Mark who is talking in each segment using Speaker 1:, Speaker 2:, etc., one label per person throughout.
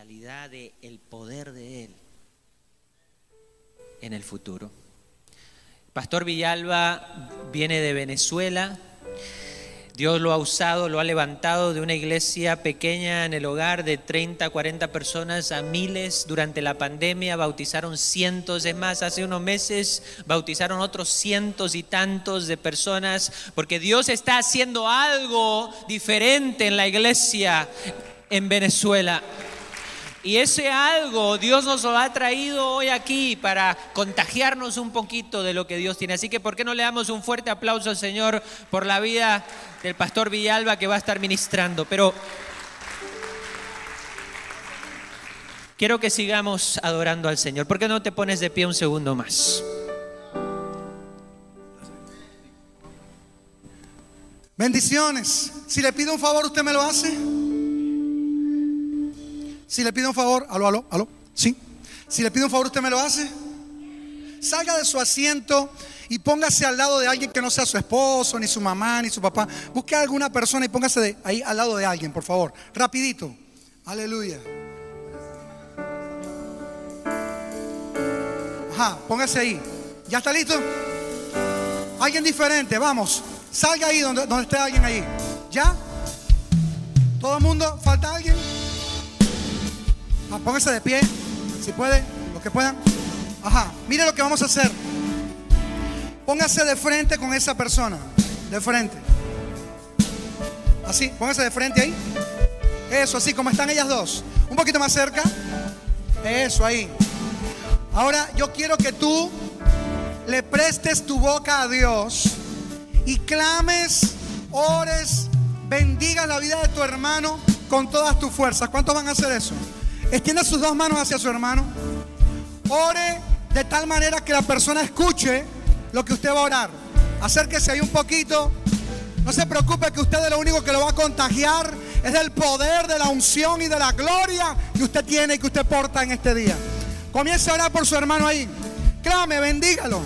Speaker 1: realidad del el poder de Él en el futuro. Pastor Villalba viene de Venezuela. Dios lo ha usado, lo ha levantado de una iglesia pequeña en el hogar de 30, 40 personas a miles durante la pandemia. Bautizaron cientos de más. Hace unos meses bautizaron otros cientos y tantos de personas porque Dios está haciendo algo diferente en la iglesia en Venezuela. Y ese algo Dios nos lo ha traído hoy aquí para contagiarnos un poquito de lo que Dios tiene. Así que, ¿por qué no le damos un fuerte aplauso al Señor por la vida del pastor Villalba que va a estar ministrando? Pero quiero que sigamos adorando al Señor. ¿Por qué no te pones de pie un segundo más?
Speaker 2: Bendiciones. Si le pido un favor, ¿usted me lo hace? Si le pido un favor, aló, aló, aló, sí. Si le pido un favor, ¿usted me lo hace? Salga de su asiento y póngase al lado de alguien que no sea su esposo, ni su mamá, ni su papá. Busque a alguna persona y póngase de ahí al lado de alguien, por favor. Rapidito. Aleluya. Ajá, póngase ahí. ¿Ya está listo? Alguien diferente, vamos. Salga ahí donde, donde esté alguien ahí. ¿Ya? ¿Todo el mundo? ¿Falta alguien? Ah, póngase de pie, si puede, lo que puedan. Ajá, mire lo que vamos a hacer. Póngase de frente con esa persona, de frente. Así, póngase de frente ahí. Eso, así como están ellas dos. Un poquito más cerca. Eso, ahí. Ahora yo quiero que tú le prestes tu boca a Dios y clames, ores, bendigas la vida de tu hermano con todas tus fuerzas. ¿Cuántos van a hacer eso? Extienda sus dos manos hacia su hermano. Ore de tal manera que la persona escuche lo que usted va a orar. Acérquese ahí un poquito. No se preocupe que usted es lo único que lo va a contagiar es del poder, de la unción y de la gloria que usted tiene y que usted porta en este día. Comience a orar por su hermano ahí. Clame, bendígalo.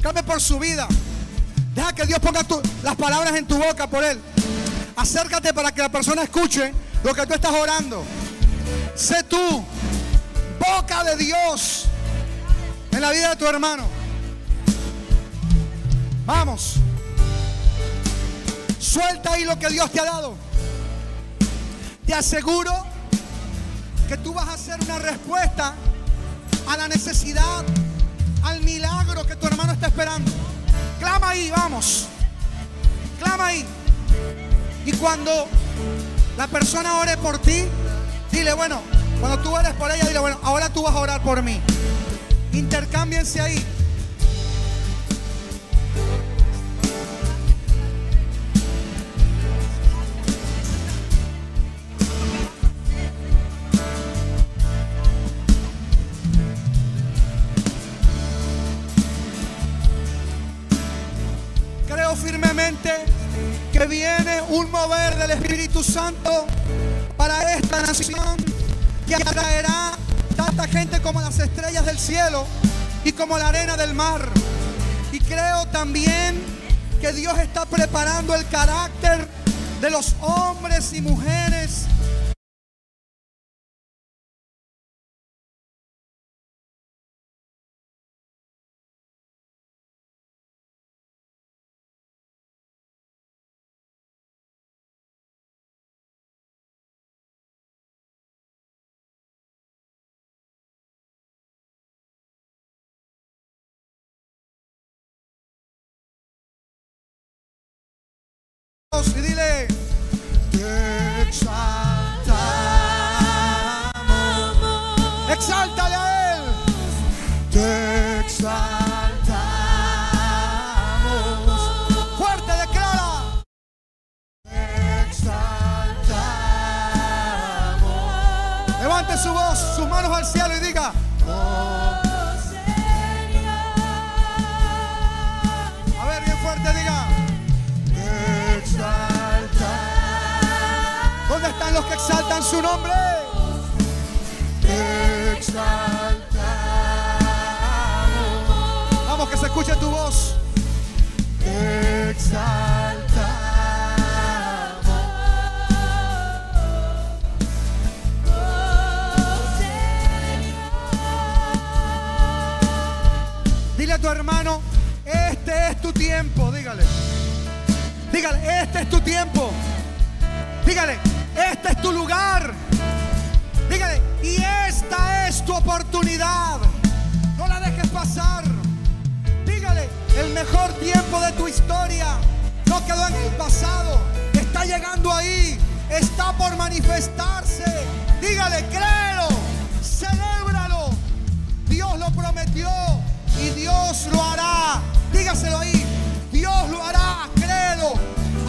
Speaker 2: Clame por su vida. Deja que Dios ponga las palabras en tu boca por él. Acércate para que la persona escuche lo que tú estás orando. Sé tú, boca de Dios en la vida de tu hermano. Vamos. Suelta ahí lo que Dios te ha dado. Te aseguro que tú vas a hacer una respuesta a la necesidad, al milagro que tu hermano está esperando. Clama ahí, vamos. Clama ahí. Y cuando la persona ore por ti, Dile, bueno, cuando tú ores por ella, dile, bueno, ahora tú vas a orar por mí. Intercámbiense ahí. Creo firmemente que viene un mover del Espíritu Santo para esta nación que atraerá tanta gente como las estrellas del cielo y como la arena del mar. Y creo también que Dios está preparando el carácter de los hombres y mujeres exaltan su nombre. Te exaltamos. Vamos, que se escuche tu voz. Te exaltamos. Dile a tu hermano, este es tu tiempo, dígale. Dígale, este es tu tiempo. Dígale, este es tu lugar. Dígale, y esta es tu oportunidad. No la dejes pasar. Dígale, el mejor tiempo de tu historia no quedó en el pasado. Está llegando ahí. Está por manifestarse. Dígale, créelo. Celébralo. Dios lo prometió y Dios lo hará. Dígaselo ahí. Dios lo hará. Créelo.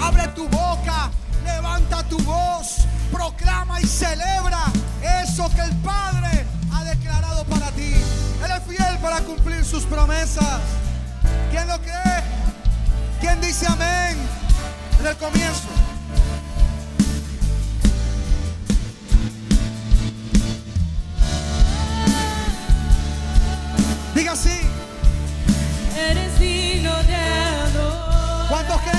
Speaker 2: Abre tu boca. Levanta tu voz. Proclama y celebra eso que el Padre ha declarado para ti. Él es fiel para cumplir sus promesas. ¿Quién lo cree? ¿Quién dice amén? En el comienzo. Diga así.
Speaker 3: Eres digno de.
Speaker 2: ¿Cuántos creen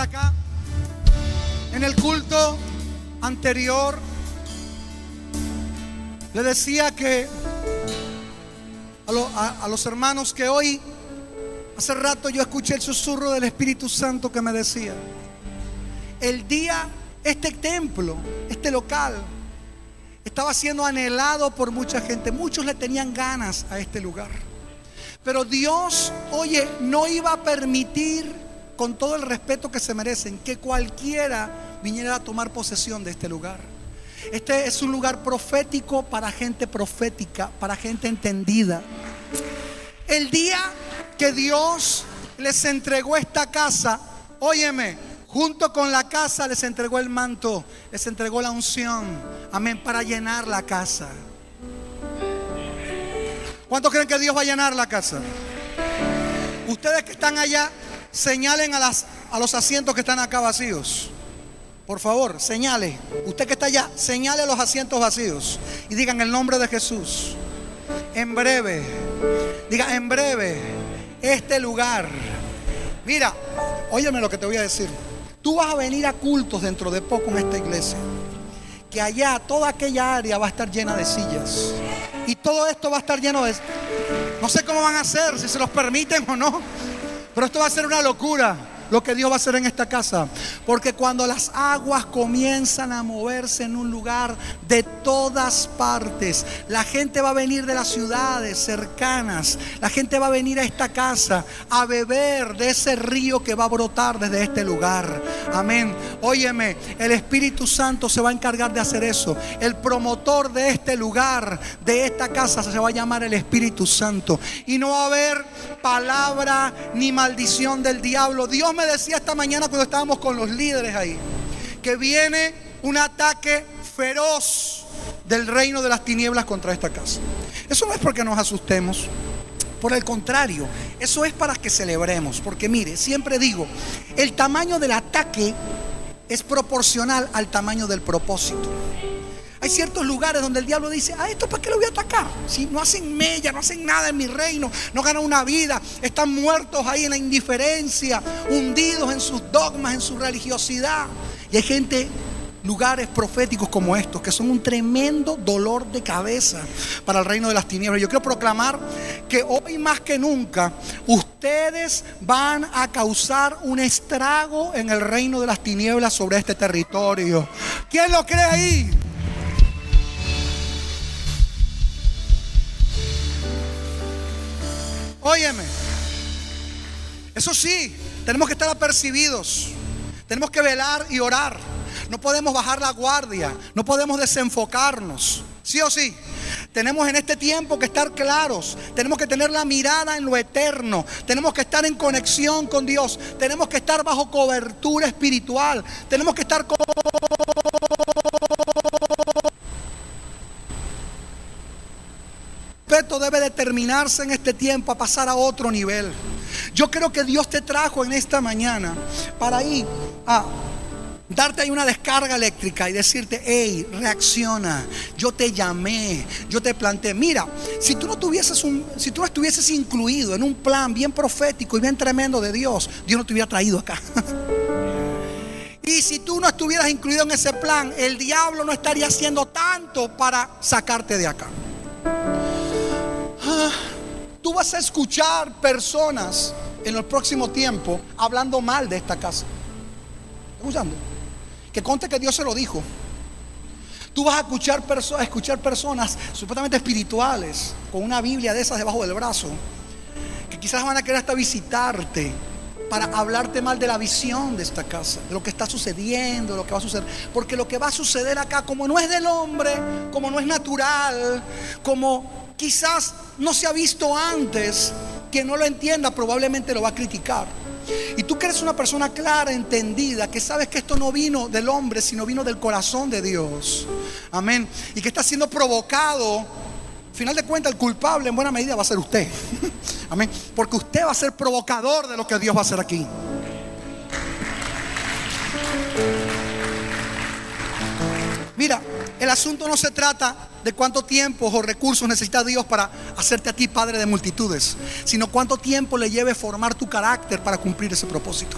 Speaker 2: acá. En el culto anterior le decía que a- a los hermanos que hoy, hace rato yo escuché el susurro del Espíritu Santo que me decía, el día, este templo, este local, estaba siendo anhelado por mucha gente. Muchos le tenían ganas a este lugar. Pero Dios, oye, no iba a permitir, con todo el respeto que se merecen, que cualquiera viniera a tomar posesión de este lugar. Este es un lugar profético para gente profética, para gente entendida. El día que Dios les entregó esta casa, óyeme, junto con la casa les entregó el manto, les entregó la unción, amén, para llenar la casa. ¿Cuántos creen que Dios va a llenar la casa? Ustedes que están allá, señalen a, las, a los asientos que están acá vacíos. Por favor, señale. Usted que está allá, señale los asientos vacíos. Y digan el nombre de Jesús. En breve, diga en breve, este lugar. Mira, óyeme lo que te voy a decir. Tú vas a venir a cultos dentro de poco en esta iglesia. Que allá toda aquella área va a estar llena de sillas. Y todo esto va a estar lleno de... No sé cómo van a hacer, si se los permiten o no. Pero esto va a ser una locura lo que Dios va a hacer en esta casa. Porque cuando las aguas comienzan a moverse en un lugar de todas partes, la gente va a venir de las ciudades cercanas, la gente va a venir a esta casa a beber de ese río que va a brotar desde este lugar. Amén. Óyeme, el Espíritu Santo se va a encargar de hacer eso. El promotor de este lugar, de esta casa, se va a llamar el Espíritu Santo. Y no va a haber palabra ni maldición del diablo. Dios me decía esta mañana cuando estábamos con los líderes ahí, que viene un ataque feroz del reino de las tinieblas contra esta casa. Eso no es porque nos asustemos. Por el contrario, eso es para que celebremos. Porque mire, siempre digo, el tamaño del ataque es proporcional al tamaño del propósito. Hay ciertos lugares donde el diablo dice, a esto para qué lo voy a atacar? Si no hacen mella, no hacen nada en mi reino, no ganan una vida, están muertos ahí en la indiferencia, hundidos en sus dogmas, en su religiosidad. Y hay gente, lugares proféticos como estos, que son un tremendo dolor de cabeza para el reino de las tinieblas. Yo quiero proclamar que hoy más que nunca ustedes van a causar un estrago en el reino de las tinieblas sobre este territorio. ¿Quién lo cree ahí? Óyeme. Eso sí, tenemos que estar apercibidos. Tenemos que velar y orar. No podemos bajar la guardia. No podemos desenfocarnos. ¿Sí o sí? Tenemos en este tiempo que estar claros. Tenemos que tener la mirada en lo eterno. Tenemos que estar en conexión con Dios. Tenemos que estar bajo cobertura espiritual. Tenemos que estar... co- respeto debe determinarse en este tiempo a pasar a otro nivel. Yo creo que Dios te trajo en esta mañana para ir a darte ahí una descarga eléctrica y decirte, hey, reacciona, yo te llamé, yo te planté. Mira, si tú no tuvieses un, si tú no estuvieses incluido en un plan bien profético y bien tremendo de Dios, Dios no te hubiera traído acá. Y si tú no estuvieras incluido en ese plan, el diablo no estaría haciendo tanto para sacarte de acá. Ah, Tú vas a escuchar personas en el próximo tiempo hablando mal de esta casa. ¿Estás escuchando? Que conte que Dios se lo dijo. Tú vas a escuchar, escuchar personas supuestamente espirituales con una Biblia de esas debajo del brazo que quizás van a querer hasta visitarte para hablarte mal de la visión de esta casa, de lo que está sucediendo, de lo que va a suceder. Porque lo que va a suceder acá, como no es del hombre, como no es natural, como quizás no se ha visto antes, que no lo entienda probablemente lo va a criticar. Y tú que eres una persona clara, entendida, que sabes que esto no vino del hombre, sino vino del corazón de Dios. Amén. Y que está siendo provocado final de cuentas, el culpable en buena medida va a ser usted. Amén. Porque usted va a ser provocador de lo que Dios va a hacer aquí. Mira, el asunto no se trata de cuánto tiempo o recursos necesita Dios para hacerte a ti padre de multitudes, sino cuánto tiempo le lleve formar tu carácter para cumplir ese propósito.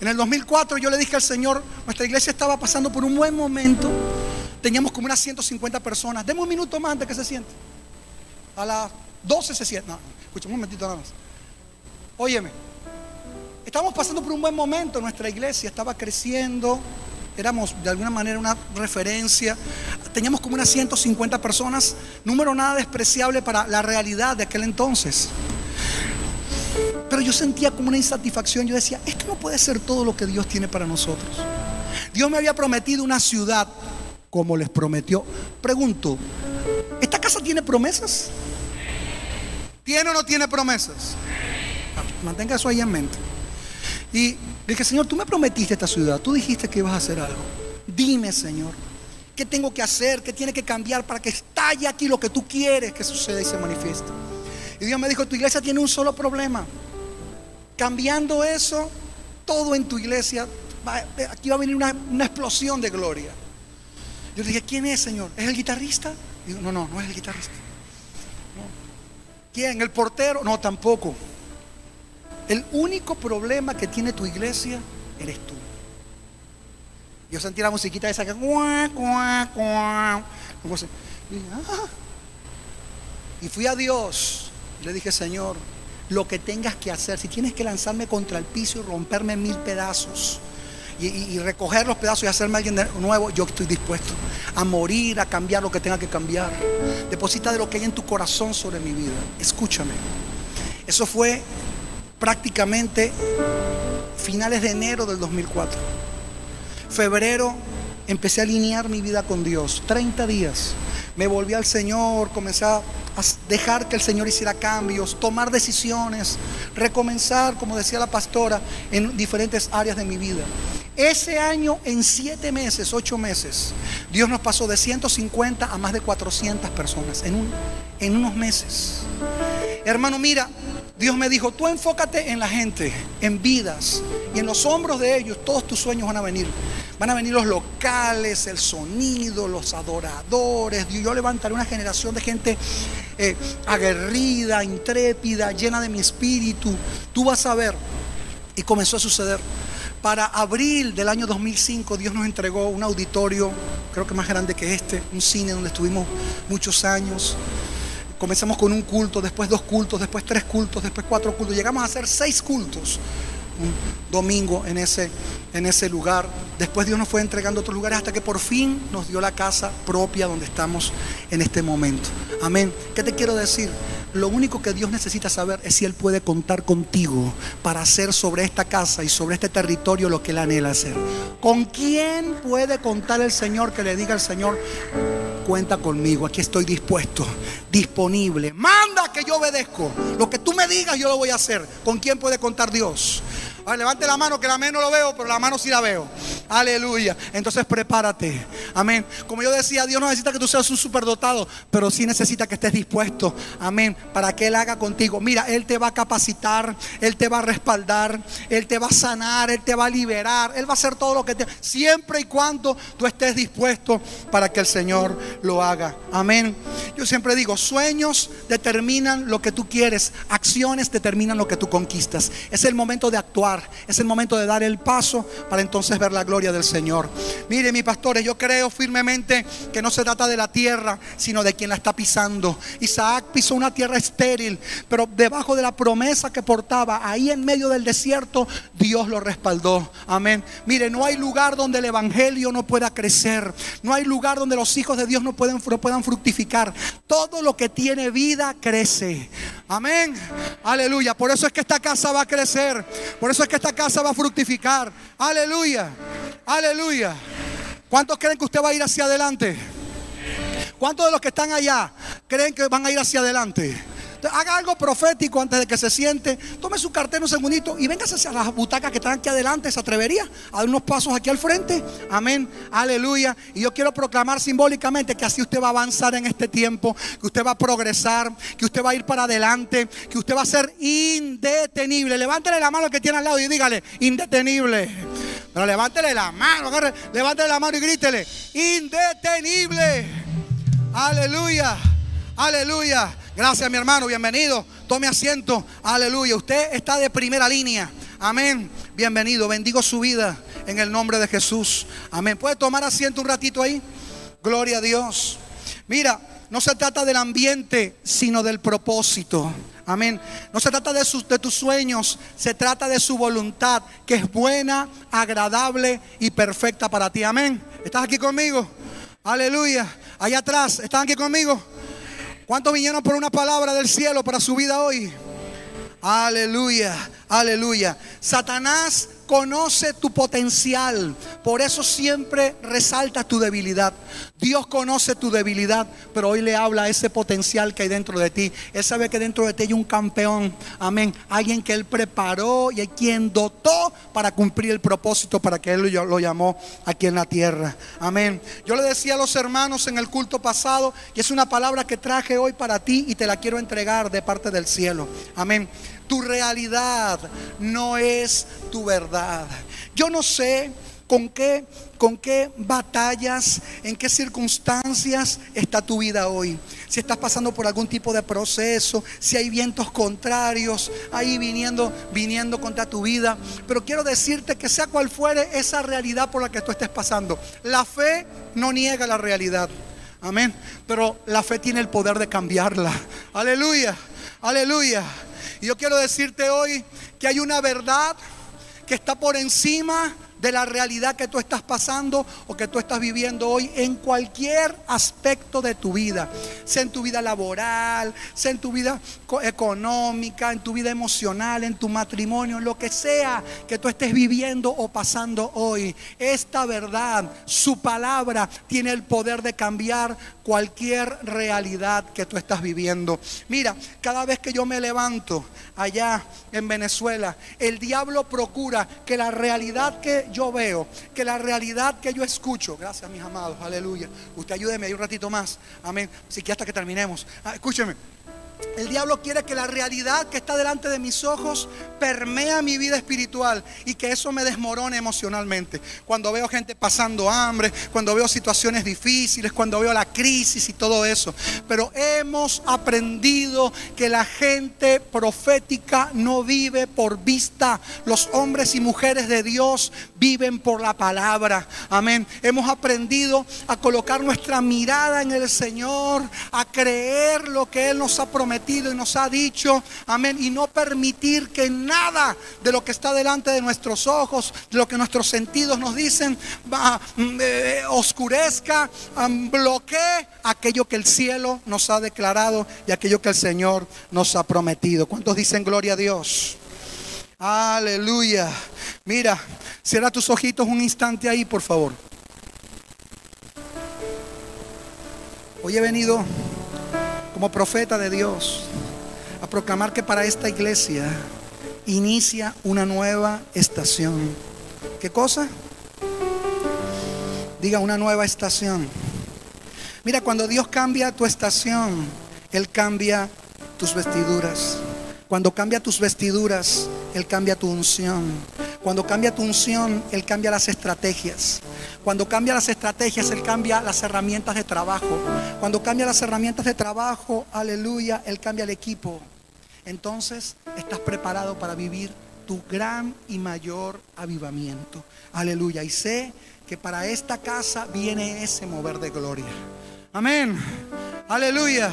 Speaker 2: En el 2004 yo le dije al Señor, nuestra iglesia estaba pasando por un buen momento. Teníamos como unas 150 personas. Deme un minuto más antes que se siente. A las 12 se siente. No, escucha un momentito nada más. Óyeme, estábamos pasando por un buen momento. Nuestra iglesia estaba creciendo. Éramos de alguna manera una referencia. Teníamos como unas 150 personas. Número nada despreciable para la realidad de aquel entonces. Pero yo sentía como una insatisfacción. Yo decía, esto no puede ser todo lo que Dios tiene para nosotros. Dios me había prometido una ciudad como les prometió. Pregunto, ¿esta casa tiene promesas? ¿Tiene o no tiene promesas? Mantenga eso ahí en mente. Y dije, Señor, tú me prometiste esta ciudad. Tú dijiste que ibas a hacer algo. Dime, Señor, ¿qué tengo que hacer? ¿Qué tiene que cambiar para que estalle aquí lo que tú quieres que suceda y se manifieste? Y Dios me dijo, tu iglesia tiene un solo problema. Cambiando eso, todo en tu iglesia, aquí va a venir una, explosión de gloria. Yo le dije, ¿quién es, Señor? ¿Es el guitarrista? Digo, no, no, no es el guitarrista. ¿Quién? ¿El portero? No, tampoco. El único problema que tiene tu iglesia eres tú. Yo sentí la musiquita esa que "Ah". Y fui a Dios le dije, Señor, lo que tengas que hacer, si tienes que lanzarme contra el piso y romperme mil pedazos y, y- recoger los pedazos y hacerme alguien nuevo, yo estoy dispuesto a morir, a cambiar lo que tenga que cambiar. Deposita de lo que hay en tu corazón sobre mi vida. Escúchame. Eso fue prácticamente finales de enero del 2004. Febrero empecé a alinear mi vida con Dios. 30 días. Me volví al Señor, comencé a dejar que el Señor hiciera cambios, tomar decisiones, recomenzar, como decía la pastora, en diferentes áreas de mi vida. Ese año, en siete meses, ocho meses, Dios nos pasó de 150 a más de 400 personas en, un- en unos meses. Hermano, mira, Dios me dijo, tú enfócate en la gente, en vidas, y en los hombros de ellos todos tus sueños van a venir. Van a venir los locales, el sonido, los adoradores. Yo levantaré una generación de gente eh, aguerrida, intrépida, llena de mi espíritu. Tú vas a ver. Y comenzó a suceder. Para abril del año 2005 Dios nos entregó un auditorio, creo que más grande que este, un cine donde estuvimos muchos años. Comenzamos con un culto, después dos cultos, después tres cultos, después cuatro cultos. Llegamos a hacer seis cultos un domingo en ese, en ese lugar. Después Dios nos fue entregando otros lugares hasta que por fin nos dio la casa propia donde estamos en este momento. Amén. ¿Qué te quiero decir? Lo único que Dios necesita saber es si Él puede contar contigo para hacer sobre esta casa y sobre este territorio lo que Él anhela hacer. ¿Con quién puede contar el Señor que le diga al Señor, cuenta conmigo, aquí estoy dispuesto, disponible. Manda que yo obedezco. Lo que tú me digas yo lo voy a hacer. ¿Con quién puede contar Dios? A ver, levante la mano, que la mano no lo veo, pero la mano sí la veo. Aleluya. Entonces prepárate. Amén. Como yo decía, Dios no necesita que tú seas un superdotado, pero sí necesita que estés dispuesto. Amén. Para que Él haga contigo. Mira, Él te va a capacitar, Él te va a respaldar, Él te va a sanar, Él te va a liberar, Él va a hacer todo lo que te... Siempre y cuando tú estés dispuesto para que el Señor lo haga. Amén. Yo siempre digo, sueños determinan lo que tú quieres, acciones determinan lo que tú conquistas. Es el momento de actuar, es el momento de dar el paso para entonces ver la gloria del Señor. Mire, mis pastores, yo creo firmemente que no se trata de la tierra, sino de quien la está pisando. Isaac pisó una tierra estéril, pero debajo de la promesa que portaba, ahí en medio del desierto, Dios lo respaldó. Amén. Mire, no hay lugar donde el evangelio no pueda crecer. No hay lugar donde los hijos de Dios no puedan, no puedan fructificar. Todo lo que tiene vida crece. Amén. Aleluya. Por eso es que esta casa va a crecer. Por eso es que esta casa va a fructificar. Aleluya. Aleluya. ¿Cuántos creen que usted va a ir hacia adelante? ¿Cuántos de los que están allá creen que van a ir hacia adelante? Haga algo profético antes de que se siente. Tome su cartel un segundito y véngase hacia las butacas que están aquí adelante. ¿Se atrevería a dar unos pasos aquí al frente? Amén. Aleluya. Y yo quiero proclamar simbólicamente que así usted va a avanzar en este tiempo, que usted va a progresar, que usted va a ir para adelante, que usted va a ser indetenible. Levántele la mano que tiene al lado y dígale, indetenible. Pero levántele la mano, agarre, levántele la mano y grítele, indetenible. Aleluya. Aleluya. Gracias, mi hermano. Bienvenido. Tome asiento. Aleluya. Usted está de primera línea. Amén. Bienvenido. Bendigo su vida en el nombre de Jesús. Amén. ¿Puede tomar asiento un ratito ahí? Gloria a Dios. Mira, no se trata del ambiente, sino del propósito. Amén. No se trata de, sus, tus sueños, se trata de su voluntad, que es buena, agradable y perfecta para ti. Amén. ¿Estás aquí conmigo? Aleluya. Allá atrás, ¿están aquí conmigo? ¿Cuántos vinieron por una palabra del cielo para su vida hoy? Aleluya, aleluya. Satanás conoce tu potencial, por eso siempre resalta tu debilidad. Dios conoce tu debilidad, pero hoy le habla a ese potencial que hay dentro de ti. Él sabe que dentro de ti hay un campeón, amén. Alguien que Él preparó y hay quien dotó para cumplir el propósito para que Él lo llamó aquí en la tierra. Amén. Yo le decía a los hermanos en el culto pasado, y es una palabra que traje hoy para ti y te la quiero entregar de parte del cielo. Amén. Tu realidad no es tu verdad. Yo no sé con qué, con qué batallas, en qué circunstancias está tu vida hoy. Si estás pasando por algún tipo de proceso, si hay vientos contrarios ahí viniendo, viniendo contra tu vida. Pero quiero decirte que sea cual fuere esa realidad por la que tú estés pasando, la fe no niega la realidad. Amén. Pero la fe tiene el poder de cambiarla. Aleluya. Aleluya. Y yo quiero decirte hoy que hay una verdad que está por encima de la realidad que tú estás pasando o que tú estás viviendo hoy en cualquier aspecto de tu vida, sea en tu vida laboral, sea en tu vida co- económica, en tu vida emocional, en tu matrimonio, en lo que sea que tú estés viviendo o pasando hoy. Esta verdad, su palabra, tiene el poder de cambiar cualquier realidad que tú estás viviendo. Mira, cada vez que yo me levanto allá en Venezuela, el diablo procura que la realidad que yo veo, que la realidad que yo escucho, gracias mis amados, aleluya. Usted ayúdeme ahí un ratito más, amén. Así que hasta que terminemos. Ah, escúcheme. El diablo quiere que la realidad que está delante de mis ojos permea mi vida espiritual y que eso me desmorone emocionalmente. Cuando veo gente pasando hambre, cuando veo situaciones difíciles, cuando veo la crisis y todo eso. Pero hemos aprendido que la gente profética no vive por vista. Los hombres y mujeres de Dios viven por la palabra. Amén. Hemos aprendido a colocar nuestra mirada en el Señor, a creer lo que Él nos ha prometido y nos ha dicho. Amén. Y no permitir que nada de lo que está delante de nuestros ojos, de lo que nuestros sentidos nos dicen, va, mm, eh, oscurezca, bloquee aquello que el cielo nos ha declarado y aquello que el Señor nos ha prometido. ¿Cuántos dicen gloria a Dios? Aleluya. Mira, cierra tus ojitos un instante ahí, por favor. Hoy he venido como profeta de Dios a proclamar que para esta iglesia inicia una nueva estación. ¿Qué cosa? Diga una nueva estación. Mira, cuando Dios cambia tu estación, Él cambia tus vestiduras. Cuando cambia tus vestiduras, Él cambia tu unción. Cuando cambia tu unción, Él cambia las estrategias. Cuando cambia las estrategias, Él cambia las herramientas de trabajo. Cuando cambia las herramientas de trabajo, aleluya, Él cambia el equipo. Entonces estás preparado para vivir tu gran y mayor avivamiento. Aleluya. Y sé que para esta casa viene ese mover de gloria. Amén. Aleluya.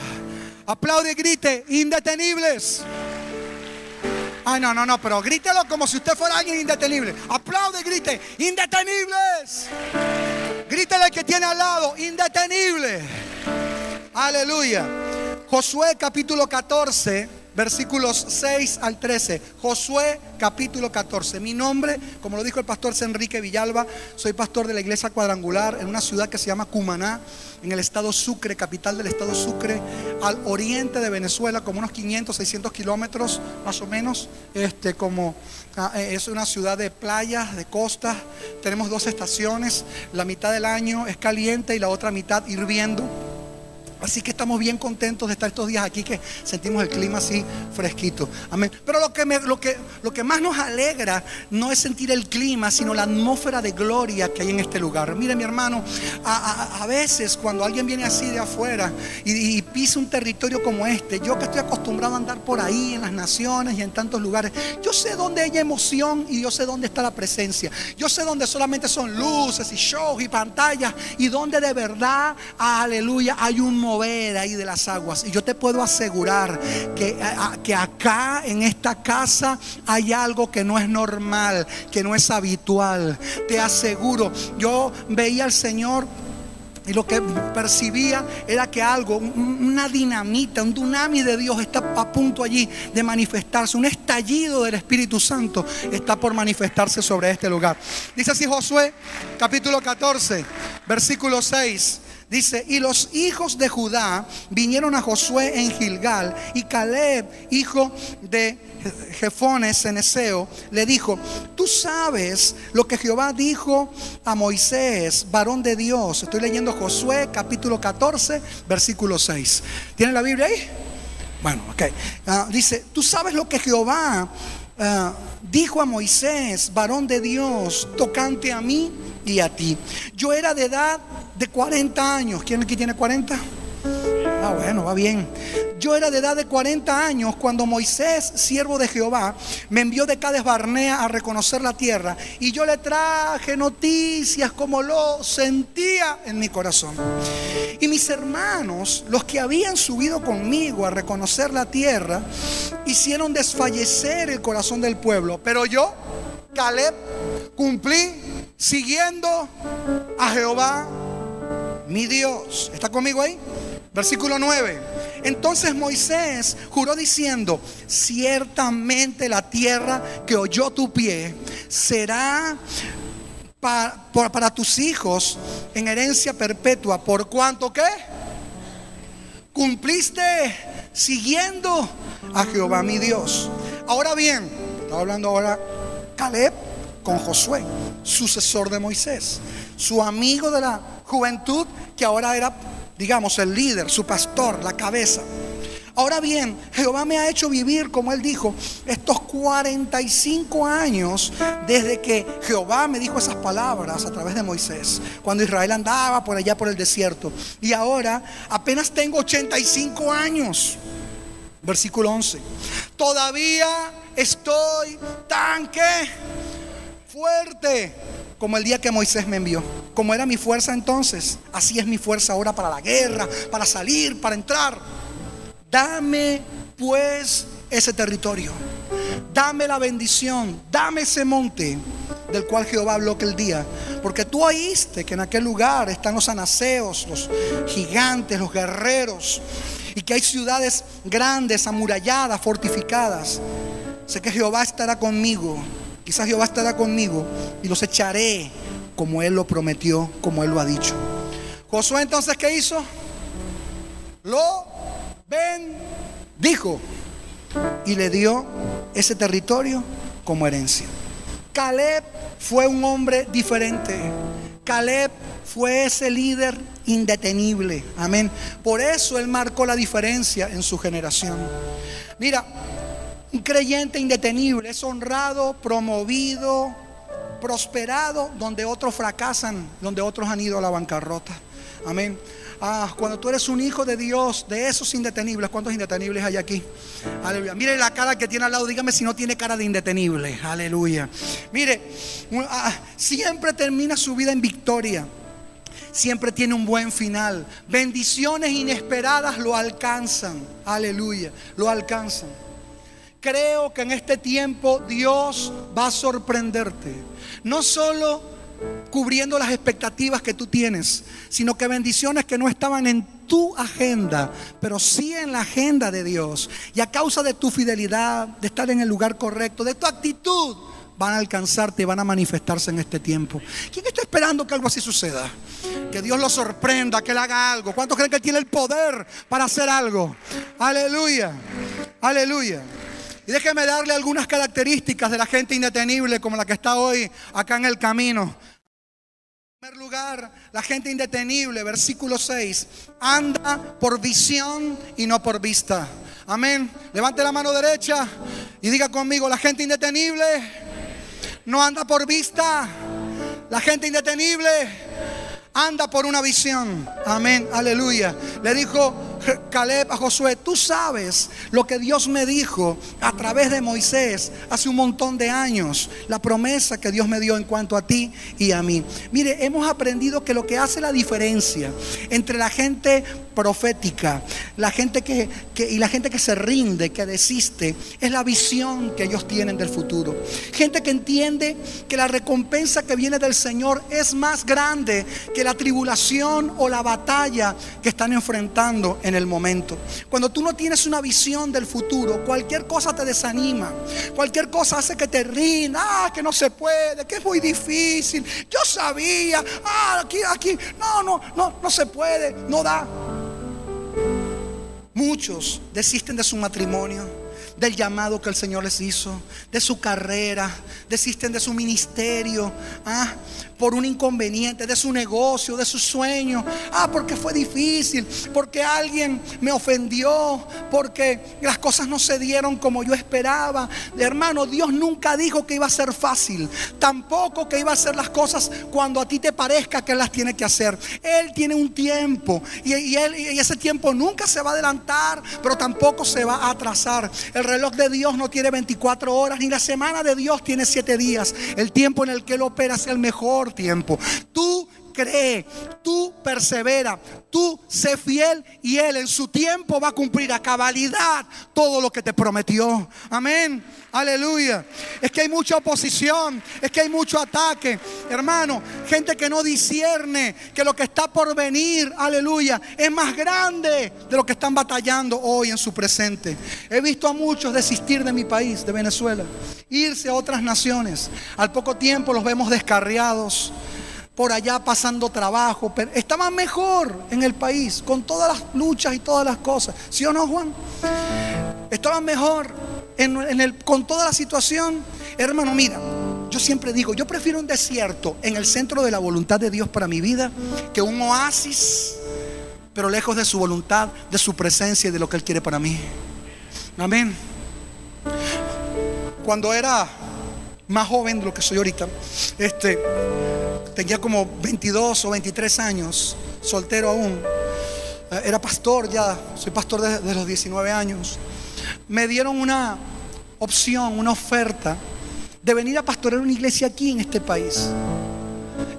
Speaker 2: Aplaude y grite, indetenibles. Ay, no, no, no, pero grítelo como si usted fuera alguien indetenible. Aplaude y grite, indetenibles. Grítele al que tiene al lado, indetenible. Aleluya. Josué capítulo 14, versículos 6 al 13. Josué capítulo 14. Mi nombre, como lo dijo el pastor Enrique Villalba, soy pastor de la iglesia cuadrangular en una ciudad que se llama Cumaná, en el estado Sucre, capital del estado Sucre, al oriente de Venezuela, como unos 500, 600 kilómetros más o menos. Este, como ah, eh, es una ciudad de playas, de costas. Tenemos dos estaciones. La mitad del año es caliente y la otra mitad hirviendo. Así que estamos bien contentos de estar estos días aquí que sentimos el clima así fresquito. Amén. Pero lo que, me- lo que, lo que más nos alegra no es sentir el clima, sino la atmósfera de gloria que hay en este lugar. Mire mi hermano, a, veces cuando alguien viene así de afuera y, y pisa un territorio como este, yo que estoy acostumbrado a andar por ahí en las naciones y en tantos lugares, yo sé dónde hay emoción y yo sé dónde está la presencia. Yo sé dónde solamente son luces y shows y pantallas y donde de verdad, aleluya, hay un mover ahí de las aguas. Y yo te puedo asegurar que, que acá en esta casa hay algo que no es normal, que no es habitual. Te aseguro, yo veía al Señor. Y lo que percibía era que algo, un- una dinamita, un tsunami de Dios está a punto allí de manifestarse. Un estallido del Espíritu Santo está por manifestarse sobre este lugar. Dice así Josué capítulo 14, versículo 6. Dice, y los hijos de Judá vinieron a Josué en Gilgal y Caleb, hijo de Jefones Ceneseo, le dijo, tú sabes lo que Jehová dijo a Moisés, varón de Dios. Estoy leyendo Josué capítulo 14, versículo 6. ¿Tiene la Biblia ahí? Bueno, ok. Ah, dice, tú sabes lo que Jehová ah, dijo a Moisés, varón de Dios, tocante a mí y a ti. Yo era de edad de 40 años. ¿Quién aquí tiene 40? Ah, bueno, va bien. Yo era de edad de 40 años cuando Moisés, siervo de Jehová, me envió de Cades Barnea a reconocer la tierra. Y yo le traje noticias como lo sentía en mi corazón. Y mis hermanos, los que habían subido conmigo a reconocer la tierra, hicieron desfallecer el corazón del pueblo. Pero yo, Caleb, cumplí siguiendo a Jehová mi Dios. ¿Está conmigo ahí? Versículo 9. Entonces Moisés juró diciendo, ciertamente la tierra que oyó tu pie será para tus hijos en herencia perpetua. ¿Por cuánto qué? Cumpliste siguiendo a Jehová mi Dios. Ahora bien, estaba hablando ahora Caleb con Josué, sucesor de Moisés, su amigo de la juventud que ahora era, digamos, el líder, su pastor, la cabeza. Ahora bien, Jehová me ha hecho vivir, como él dijo, estos 45 años desde que Jehová me dijo esas palabras a través de Moisés, cuando Israel andaba por allá por el desierto. Y ahora apenas tengo 85 años. Versículo 11. Todavía estoy tan que fuerte como el día que Moisés me envió. Como era mi fuerza entonces, así es mi fuerza ahora para la guerra, para salir, para entrar. Dame pues ese territorio. Dame la bendición, dame ese monte del cual Jehová habló aquel día. Porque tú oíste que en aquel lugar están los anaseos, los gigantes, los guerreros. Y que hay ciudades grandes, amuralladas, fortificadas. Sé que Jehová estará conmigo. Quizás Jehová estará conmigo y los echaré como Él lo prometió, como Él lo ha dicho. Josué entonces, ¿qué hizo? lo bendijo y le dio ese territorio como herencia. Caleb fue un hombre diferente. Caleb fue ese líder indetenible. Amén. Por eso él marcó la diferencia en su generación. Mira, un creyente indetenible es honrado, promovido, prosperado donde otros fracasan, donde otros han ido a la bancarrota. Amén. Ah, cuando tú eres un hijo de Dios, de esos indetenibles, ¿cuántos indetenibles hay aquí? Aleluya. Mire la cara que tiene al lado, dígame si no tiene cara de indetenible. Aleluya. Mire, un- ah, siempre termina su vida en victoria. Siempre tiene un buen final. Bendiciones inesperadas lo alcanzan. Aleluya. Lo alcanzan. Creo que en este tiempo Dios va a sorprenderte. No solo cubriendo las expectativas que tú tienes, sino que bendiciones que no estaban en tu agenda, pero sí en la agenda de Dios. Y a causa de tu fidelidad, de estar en el lugar correcto, de tu actitud, van a alcanzarte y van a manifestarse en este tiempo. ¿Quién está esperando que algo así suceda? Que Dios lo sorprenda, que Él haga algo. ¿Cuántos creen que Él tiene el poder para hacer algo? Aleluya, aleluya. Y déjeme darle algunas características de la gente indetenible como la que está hoy acá en el camino. En primer lugar, la gente indetenible, versículo 6, anda por visión y no por vista. Amén. Levante la mano derecha y diga conmigo, la gente indetenible no anda por vista. La gente indetenible anda por una visión. Amén, aleluya. Le dijo Caleb a Josué, tú sabes lo que Dios me dijo a través de Moisés hace un montón de años, la promesa que Dios me dio en cuanto a ti y a mí. Mire, hemos aprendido que lo que hace la diferencia entre la gente profética, la gente que, que- y la gente que se rinde, que desiste, es la visión que ellos tienen del futuro. Gente que entiende que la recompensa que viene del Señor es más grande que la tribulación o la batalla que están enfrentando en el momento. Cuando tú no tienes una visión del futuro, cualquier cosa te desanima, cualquier cosa hace que te rinda, ah, que no se puede, que es muy difícil. Yo sabía, ah, aquí, aquí, no, no, no, no se puede, no da. Muchos desisten de su matrimonio, del llamado que el Señor les hizo, de su carrera, desisten de su ministerio, ah, por un inconveniente, de su negocio, de su sueño, ah, porque fue difícil, porque alguien me ofendió, porque las cosas no se dieron como yo esperaba. Hermano, Dios nunca dijo que iba a ser fácil, tampoco que iba a hacer las cosas cuando a ti te parezca que Él las tiene que hacer. Él tiene un tiempo y, y él, y ese tiempo nunca se va a adelantar, pero tampoco se va a atrasar. El reloj de Dios no tiene 24 horas, ni la semana de Dios tiene 7 días. El tiempo en el que Él opera es el mejor tiempo. Tú cree, tú persevera, tú sé fiel y Él en su tiempo va a cumplir a cabalidad todo lo que te prometió. Amén. Aleluya. Es que hay mucha oposición, es que hay mucho ataque. Hermano, gente que no discierne que lo que está por venir, aleluya, es más grande de lo que están batallando hoy en su presente. He visto a muchos desistir de mi país, de Venezuela, irse a otras naciones. Al poco tiempo los vemos descarriados por allá pasando trabajo, pero estaban mejor en el país con todas las luchas y todas las cosas. ¿Sí o no, Juan? Estaban mejor en, con toda la situación. Hermano, mira, yo siempre digo, yo prefiero un desierto en el centro de la voluntad de Dios para mi vida que un oasis, pero lejos de su voluntad, de su presencia y de lo que Él quiere para mí. Amén. Cuando era más joven de lo que soy ahorita, este, tenía como 22 o 23 años, soltero aún. Eh, Era pastor ya, soy pastor desde los 19 años. Me dieron una opción, una oferta de venir a pastorear una iglesia aquí en este país.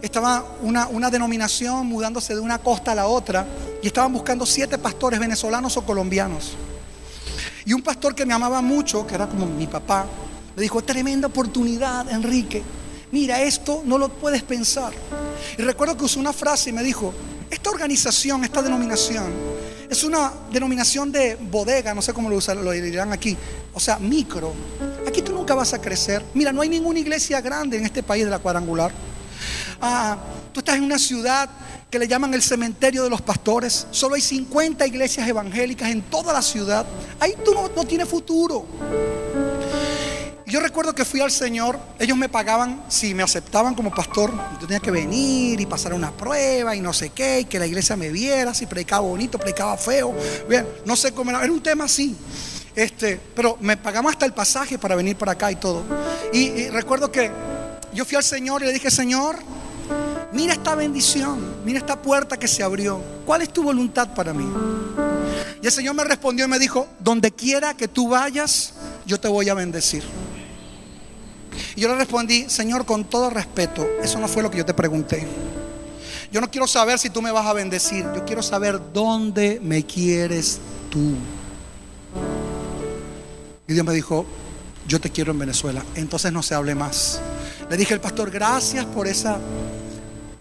Speaker 2: Estaba una, una denominación mudándose de una costa a la otra y estaban buscando siete pastores venezolanos o colombianos. Y un pastor que me amaba mucho, que era como mi papá, me dijo, tremenda oportunidad, Enrique. Mira, esto no lo puedes pensar. Y recuerdo que usó una frase y me dijo, esta organización, esta denominación, es una denominación de bodega, no sé cómo lo, dirán aquí, o sea, micro. Aquí tú nunca vas a crecer. Mira, no hay ninguna iglesia grande en este país de la cuadrangular. Ah, tú estás en una ciudad que que le llaman el cementerio de los pastores. Solo hay 50 iglesias evangélicas en toda la ciudad. Ahí tú no, no tienes futuro. Yo recuerdo que fui al Señor, ellos me pagaban, si me aceptaban como pastor, yo tenía que venir y pasar una prueba y no sé qué, y que la iglesia me viera, si predicaba bonito, predicaba feo, bien, no sé cómo era, era un tema así. Este, pero me pagaban hasta el pasaje para venir para acá y todo. Y, y recuerdo que yo fui al Señor y le dije, Señor, mira esta bendición, mira esta puerta que se abrió. ¿Cuál es tu voluntad para mí? Y el Señor me respondió y me dijo, donde quiera que tú vayas, yo te voy a bendecir. Y yo le respondí, Señor, con todo respeto, eso no fue lo que yo te pregunté. Yo no quiero saber si tú me vas a bendecir, yo quiero saber dónde me quieres tú. Y Dios me dijo, yo te quiero en Venezuela. Entonces no se hable más. Le dije al pastor, gracias por esa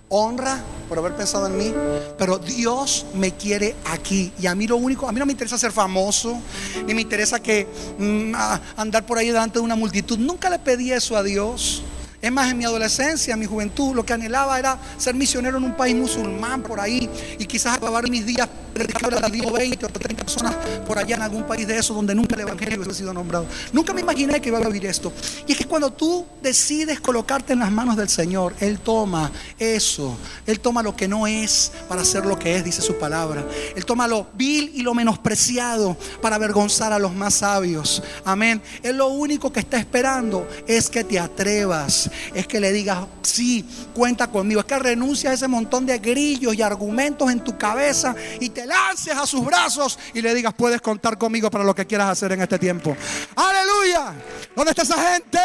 Speaker 2: honra, por haber pensado en mí. Pero Dios me quiere aquí. Y a mí lo único, a mí no me interesa ser famoso, ni me interesa que mm, andar por ahí delante de una multitud. Nunca le pedí eso a Dios. Es más, en mi adolescencia, en mi juventud, lo que anhelaba era ser misionero en un país musulmán por ahí y quizás acabar mis días predicando a 10 o 20 o 30 personas por allá en algún país de esos donde nunca el evangelio hubiese sido nombrado. Nunca me imaginé que iba a vivir esto. Y es que cuando tú decides colocarte en las manos del Señor, Él toma eso, Él toma lo que no es para hacer lo que es, dice su palabra. Él toma lo vil y lo menospreciado para avergonzar a los más sabios. Amén. Él lo único que está esperando es que te atrevas, es que le digas, sí, cuenta conmigo, es que renuncies a ese montón de grillos y argumentos en tu cabeza y te lances a sus brazos y le digas, puedes contar conmigo para lo que quieras hacer en este tiempo. Aleluya. ¿Dónde está esa gente?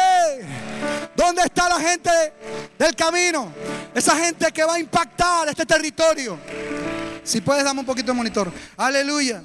Speaker 2: ¿Dónde está la gente del camino? Esa gente que va a impactar este territorio. Si puedes, dame un poquito de monitor. Aleluya.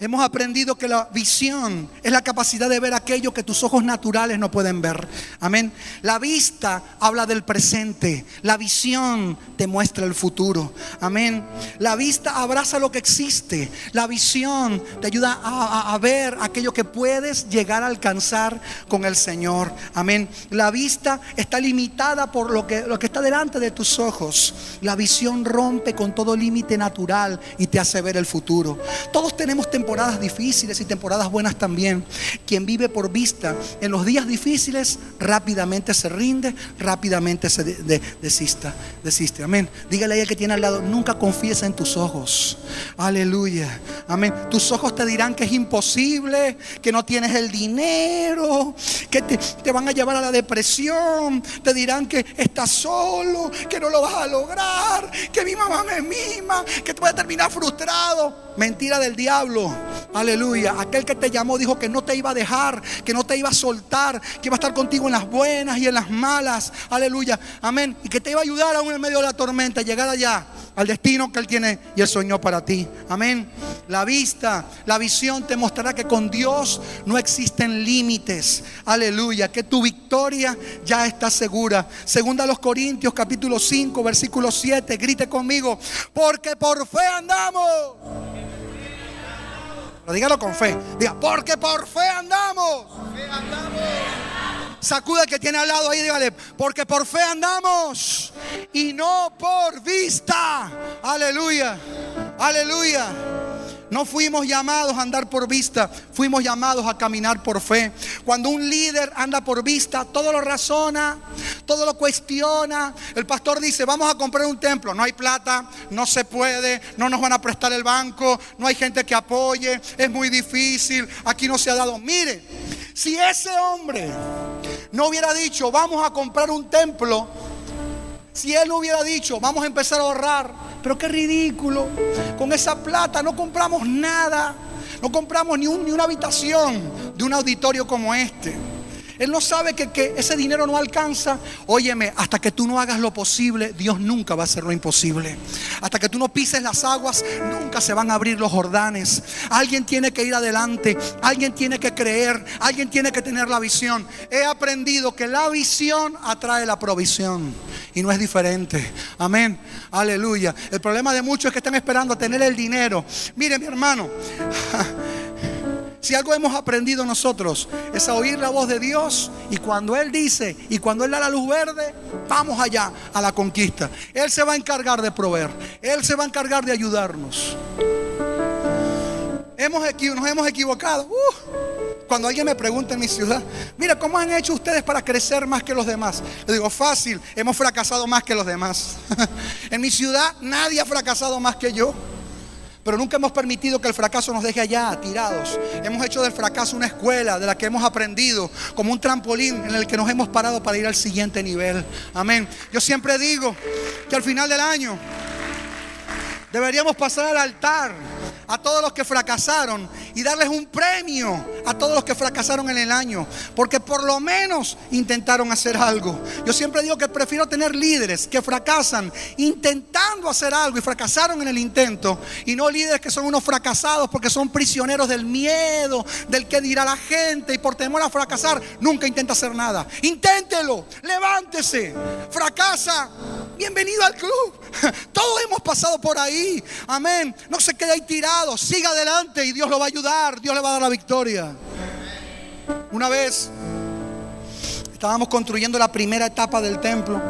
Speaker 2: Hemos aprendido que la visión es la capacidad de ver aquello que tus ojos naturales no pueden ver. Amén. La vista habla del presente. La visión te muestra el futuro. Amén. La vista abraza lo que existe. La visión te ayuda a, ver aquello que puedes llegar a alcanzar con el Señor. Amén. La vista está limitada por lo que, lo que está delante de tus ojos. La visión rompe con todo límite natural y te hace ver el futuro. Todos tenemos temporadas difíciles y temporadas buenas también. Quien vive por vista en los días difíciles rápidamente se rinde, rápidamente se de- de- desista, desiste. Amén. Dígale a ella que tiene al lado, nunca confíes en tus ojos. Aleluya. Amén. Tus ojos te dirán que es imposible, que no tienes el dinero, que te, van a llevar a la depresión, te dirán que estás solo, que no lo vas a lograr, que mi mamá me mima, que te vas a terminar frustrado. Mentira del diablo. Aleluya. Aquel que te llamó dijo que no te iba a dejar, que no te iba a soltar, que iba a estar contigo en las buenas y en las malas. Aleluya. Amén. Y que te iba a ayudar aún en medio de la tormenta, a llegar allá, al destino que Él tiene y Él soñó para ti. Amén. La vista, la visión te mostrará que con Dios no existen límites. Aleluya. Que tu victoria ya está segura. Segunda a los Corintios capítulo 5 versículo 7. Grite conmigo. Porque por fe andamos. Pero dígalo con fe. Diga, porque por fe andamos. Sacuda el que tiene al lado ahí, dígale, porque por fe andamos y no por vista. Aleluya, aleluya. No fuimos llamados a andar por vista, fuimos llamados a caminar por fe. Cuando un líder anda por vista, todo lo razona, todo lo cuestiona. El pastor dice, vamos a comprar un templo, no hay plata, no se puede, no nos van a prestar el banco, no hay gente que apoye, es muy difícil, aquí no se ha dado. Mire, si ese hombre no hubiera dicho, vamos a comprar un templo, si él hubiera dicho, vamos a empezar a ahorrar, pero qué ridículo, con esa plata no compramos nada, no compramos ni, un- ni una habitación de un auditorio como este. Él no sabe que, que ese dinero no alcanza. Óyeme, hasta que tú no hagas lo posible, Dios nunca va a hacer lo imposible. Hasta que tú no pises las aguas, nunca se van a abrir los Jordanes. Alguien tiene que ir adelante, alguien tiene que creer, alguien tiene que tener la visión. He aprendido que la visión atrae la provisión y no es diferente. Amén. Aleluya. El problema de muchos es que están esperando a tener el dinero. Mire, mi hermano. Si algo hemos aprendido nosotros es a oír la voz de Dios y cuando Él dice y cuando Él da la luz verde, vamos allá a la conquista. Él se va a encargar de proveer, Él se va a encargar de ayudarnos. Hemos nos hemos equivocado. Uh, cuando alguien me pregunta en mi ciudad, mira, ¿cómo han hecho ustedes para crecer más que los demás? Le digo, fácil, hemos fracasado más que los demás. en mi ciudad nadie ha fracasado más que yo. Pero nunca hemos permitido que el fracaso nos deje allá, tirados. Hemos hecho del fracaso una escuela de la que hemos aprendido, como un trampolín en el que nos hemos parado para ir al siguiente nivel. Amén. Yo siempre digo que al final del año deberíamos pasar al altar a todos los que fracasaron y darles un premio a todos los que fracasaron en el año, porque por lo menos intentaron hacer algo. Yo siempre digo que prefiero tener líderes que fracasan intentando hacer algo y fracasaron en el intento, y no líderes que son unos fracasados porque son prisioneros del miedo, del que dirá la gente, y por temor a fracasar nunca intenta hacer nada. Inténtelo, levántese, fracasa, bienvenido al club. Todos hemos pasado por ahí. Amén. No se quede ahí tirado. Siga adelante y Dios lo va a ayudar. Dios le va a dar la victoria. Una vez estábamos construyendo la primera etapa del templo.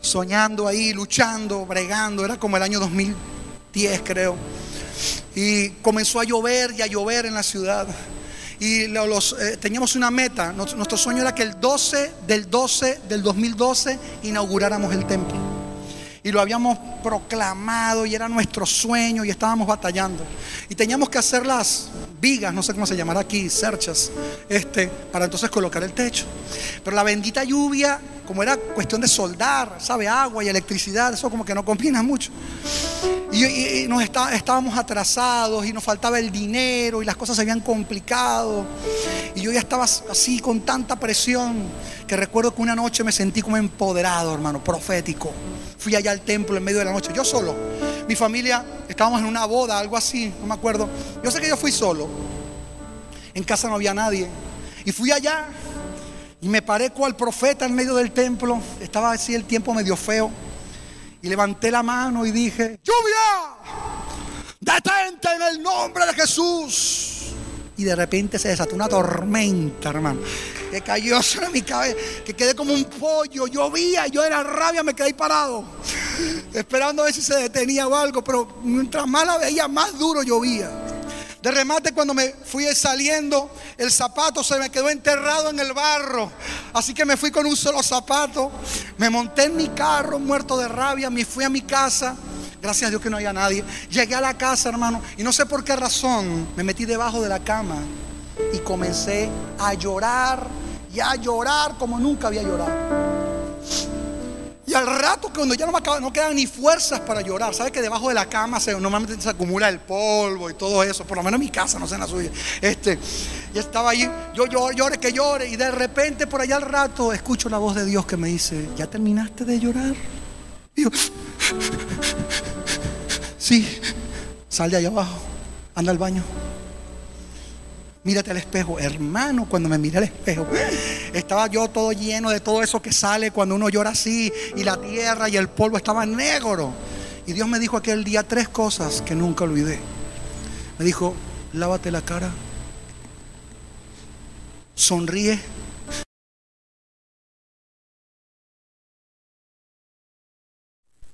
Speaker 2: Soñando ahí, luchando, bregando. Era como el año 2010 creo. Y comenzó a llover y a llover en la ciudad. Y lo- los, eh, teníamos una meta. Nuestro, nuestro sueño era que el 12 del 12 del 2012 inauguráramos el templo. Y lo habíamos proclamado y era nuestro sueño y estábamos batallando. Y teníamos que hacer las vigas, no sé cómo se llamará aquí, cerchas, este, para entonces colocar el techo. Pero la bendita lluvia, como era cuestión de soldar, sabe, agua y electricidad, eso como que no combina mucho. Y, y- nos está- estábamos atrasados y nos faltaba el dinero y las cosas se habían complicado. Y yo ya estaba así con tanta presión que recuerdo que una noche me sentí como empoderado, hermano, profético. Fui allá al templo en medio de la noche, yo solo. Mi familia, estábamos en una boda, algo así, no me acuerdo. Yo sé que yo fui solo. En casa no había nadie. Y fui allá y me paré cual profeta en medio del templo. Estaba así el tiempo medio feo. Y levanté la mano y dije, lluvia, detente en el nombre de Jesús. Y de repente se desató una tormenta, hermano. Que cayó sobre mi cabeza, que quedé como un pollo. Llovía, yo era rabia, me quedé parado. Esperando a ver si se detenía o algo. Pero mientras más la veía, más duro llovía. De remate cuando me fui saliendo, el zapato se me quedó enterrado en el barro. Así que me fui con un solo zapato. Me monté en mi carro muerto de rabia, me fui a mi casa. Gracias a Dios que no había nadie. Llegué a la casa, hermano, y no sé por qué razón me metí debajo de la cama y comencé a llorar y a llorar como nunca había llorado. Y al rato, cuando ya no me acaba, no quedan ni fuerzas para llorar, ¿sabes que debajo de la cama se, normalmente se acumula el polvo y todo eso? Por lo menos en mi casa, no sé en la suya. Este, y estaba ahí, yo lloro, llore, que llore, y de repente por allá al rato escucho la voz de Dios que me dice, ¿ya terminaste de llorar? Y yo, sí, sal de allá abajo, anda al baño. Mírate al espejo, hermano. Cuando me miré al espejo, estaba yo todo lleno de todo eso que sale cuando uno llora así, y la tierra y el polvo estaba negro. Y Dios me dijo aquel día tres cosas que nunca olvidé. Me dijo: lávate la cara, sonríe.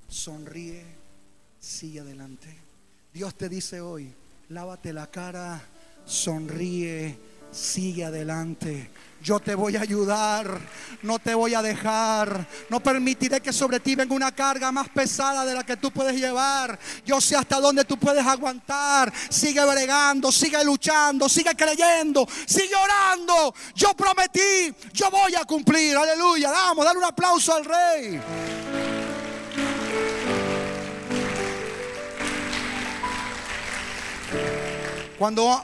Speaker 2: Sonríe, sigue adelante. Dios te dice hoy, lávate la cara, sonríe, sigue adelante. Yo te voy a ayudar, no te voy a dejar, no permitiré que sobre ti venga una carga más pesada de la que tú puedes llevar. Yo sé hasta dónde tú puedes aguantar. Sigue bregando, sigue luchando, sigue creyendo, sigue orando. Yo prometí, yo voy a cumplir. Aleluya, vamos, dale un aplauso al rey. Cuando,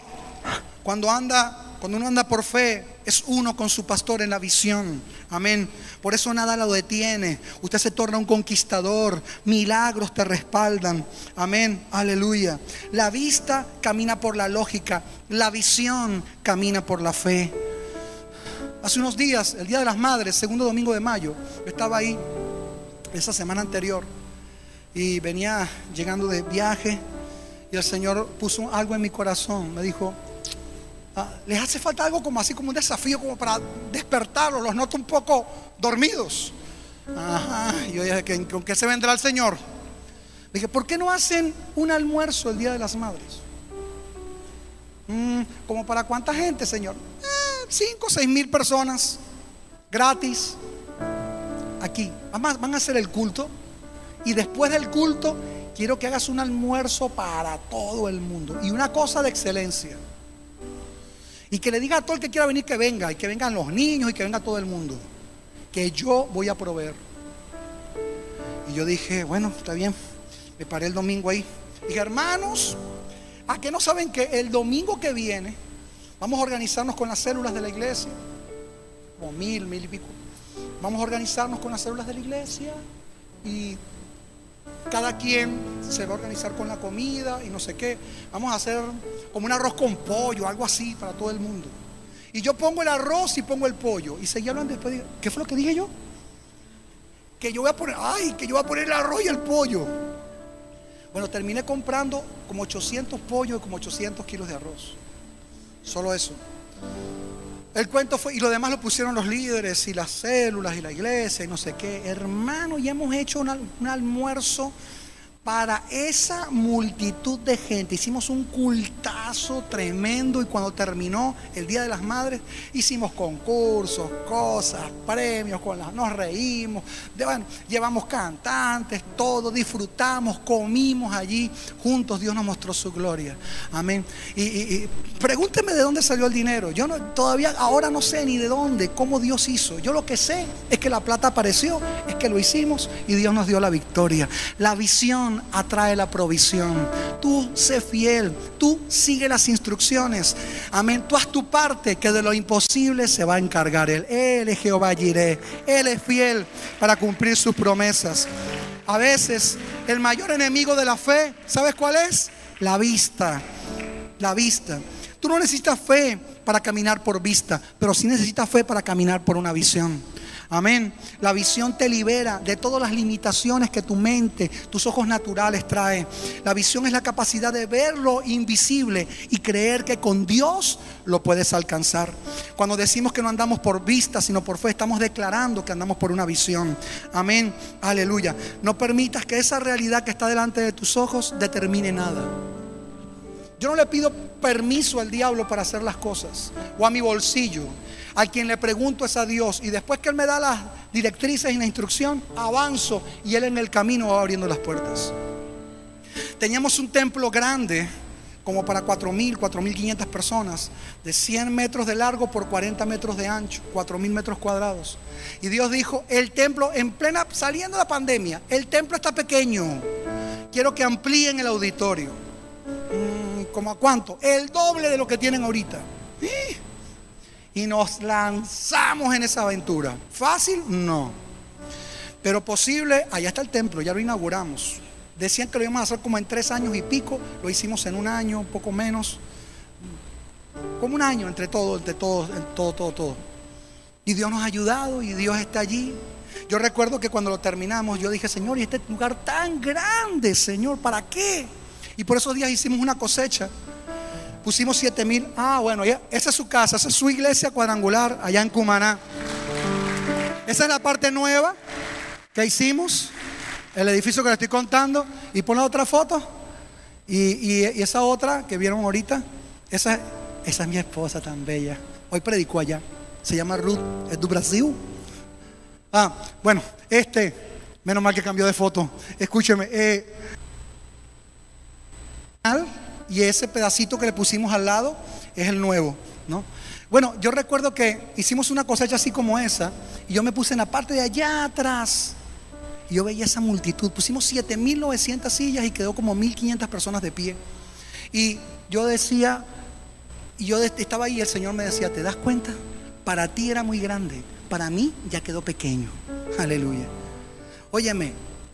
Speaker 2: cuando anda, cuando uno anda por fe, es uno con su pastor en la visión. Amén. Por eso nada lo detiene. Usted se torna un conquistador. Milagros te respaldan. Amén. Aleluya. La vista camina por la lógica. La visión camina por la fe. Hace unos días, el Día de las Madres, segundo domingo de mayo, yo estaba ahí esa semana anterior y venía llegando de viaje Y el Señor puso algo en mi corazón. Me dijo, ah, les hace falta algo como así como un desafío, como para despertarlos. Los noto un poco dormidos. Ajá. Yo dije, ¿con qué se vendrá el Señor? Dije, ¿por qué no hacen un almuerzo el Día de las Madres? Mm, ¿Como para cuánta gente, Señor? Eh, cinco o seis mil personas, gratis, aquí. Van a, van a hacer el culto. Y después del culto, quiero que hagas un almuerzo para todo el mundo. Y una cosa de excelencia. Y que le diga a todo el que quiera venir que venga. Y que vengan los niños y que venga todo el mundo. Que yo voy a proveer. Y yo dije, bueno, está bien. Me paré el domingo ahí. Dije, hermanos, ¿a qué no saben que el domingo que viene vamos a organizarnos con las células de la iglesia? Como mil, mil y pico. Vamos a organizarnos con las células de la iglesia y cada quien se va a organizar con la comida y no sé qué. Vamos a hacer como un arroz con pollo, algo así para todo el mundo. Y yo pongo el arroz y pongo el pollo. Y seguí hablando después. Dije, ¿Qué fue lo que dije yo? Que yo voy a poner, ay, que yo voy a poner el arroz y el pollo. Bueno, terminé comprando como 800 pollos y como 800 kilos de arroz. Solo eso. El cuento fue, y lo demás lo pusieron los líderes y las células y la iglesia y no sé qué. Hermano, ya hemos hecho un, un almuerzo para esa multitud de gente. Hicimos un cultazo tremendo y cuando terminó el Día de las Madres, hicimos concursos, cosas, premios, con las, nos reímos, llevamos cantantes, todo, disfrutamos, comimos allí juntos. Dios nos mostró su gloria. Amén. Y, y- pregúnteme de dónde salió el dinero. Yo todavía ahora no sé ni de dónde, cómo Dios hizo. Yo lo que sé es que la plata apareció, es que lo hicimos y Dios nos dio la victoria. La visión atrae la provisión. Tú sé fiel, tú sigue las instrucciones. Amén. Tú haz tu parte, que de lo imposible se va a encargar Él. Él es Jehová Jireh. Él es fiel para cumplir sus promesas. A veces el mayor enemigo de la fe, ¿sabes cuál es? La vista. La vista. Tú no necesitas fe para caminar por vista, pero sí necesitas fe para caminar por una visión. Amén. La visión te libera de todas las limitaciones que tu mente, tus ojos naturales trae. La visión es la capacidad de ver lo invisible y creer que con Dios lo puedes alcanzar. Cuando decimos que no andamos por vista, sino por fe, estamos declarando que andamos por una visión. Amén. Aleluya. No permitas que esa realidad que está delante de tus ojos determine nada. Yo no le pido permiso al diablo para hacer las cosas o a mi bolsillo. A quien le pregunto es a Dios y después que Él me da las directrices y la instrucción, avanzo y Él en el camino va abriendo las puertas. Teníamos un templo grande, como para 4.000, 4.500 personas, de 100 metros de largo por 40 metros de ancho, 4.000 metros cuadrados. Y Dios dijo, el templo, en plena, saliendo de la pandemia, el templo está pequeño, quiero que amplíen el auditorio. Mm, ¿Cómo a cuánto? El doble de lo que tienen ahorita. Y nos lanzamos en esa aventura. ¿Fácil? No. Pero posible, allá está el templo, ya lo inauguramos. Decían que lo íbamos a hacer como en tres años y pico, lo hicimos en un año, un poco menos. Como un año entre todos, entre todos, en todo, todo, todo. Y Dios nos ha ayudado y Dios está allí. Yo recuerdo que cuando lo terminamos, yo dije, Señor, y este lugar tan grande, Señor, ¿para qué? Y por esos días hicimos una cosecha. Pusimos siete mil. Ah, bueno, esa es su casa, esa es su iglesia cuadrangular allá en Cumaná. Esa es la parte nueva que hicimos, el edificio que le estoy contando. Y pon la otra foto. Y, y- esa otra que vieron ahorita, esa, esa es mi esposa tan bella. Hoy predicó allá. Se llama Ruth, es do Brasil. Ah, bueno, este, menos mal que cambió de foto. Escúcheme. eh, y ese pedacito que le pusimos al lado es el nuevo, ¿no? Bueno, yo recuerdo que hicimos una cosecha así como esa y yo me puse en la parte de allá atrás y yo veía esa multitud. Pusimos 7.900 sillas y quedó como 1.500 personas de pie. Y yo decía, y yo estaba ahí y el Señor me decía, ¿te das cuenta? Para ti era muy grande, para mí ya quedó pequeño. Aleluya. Óyeme,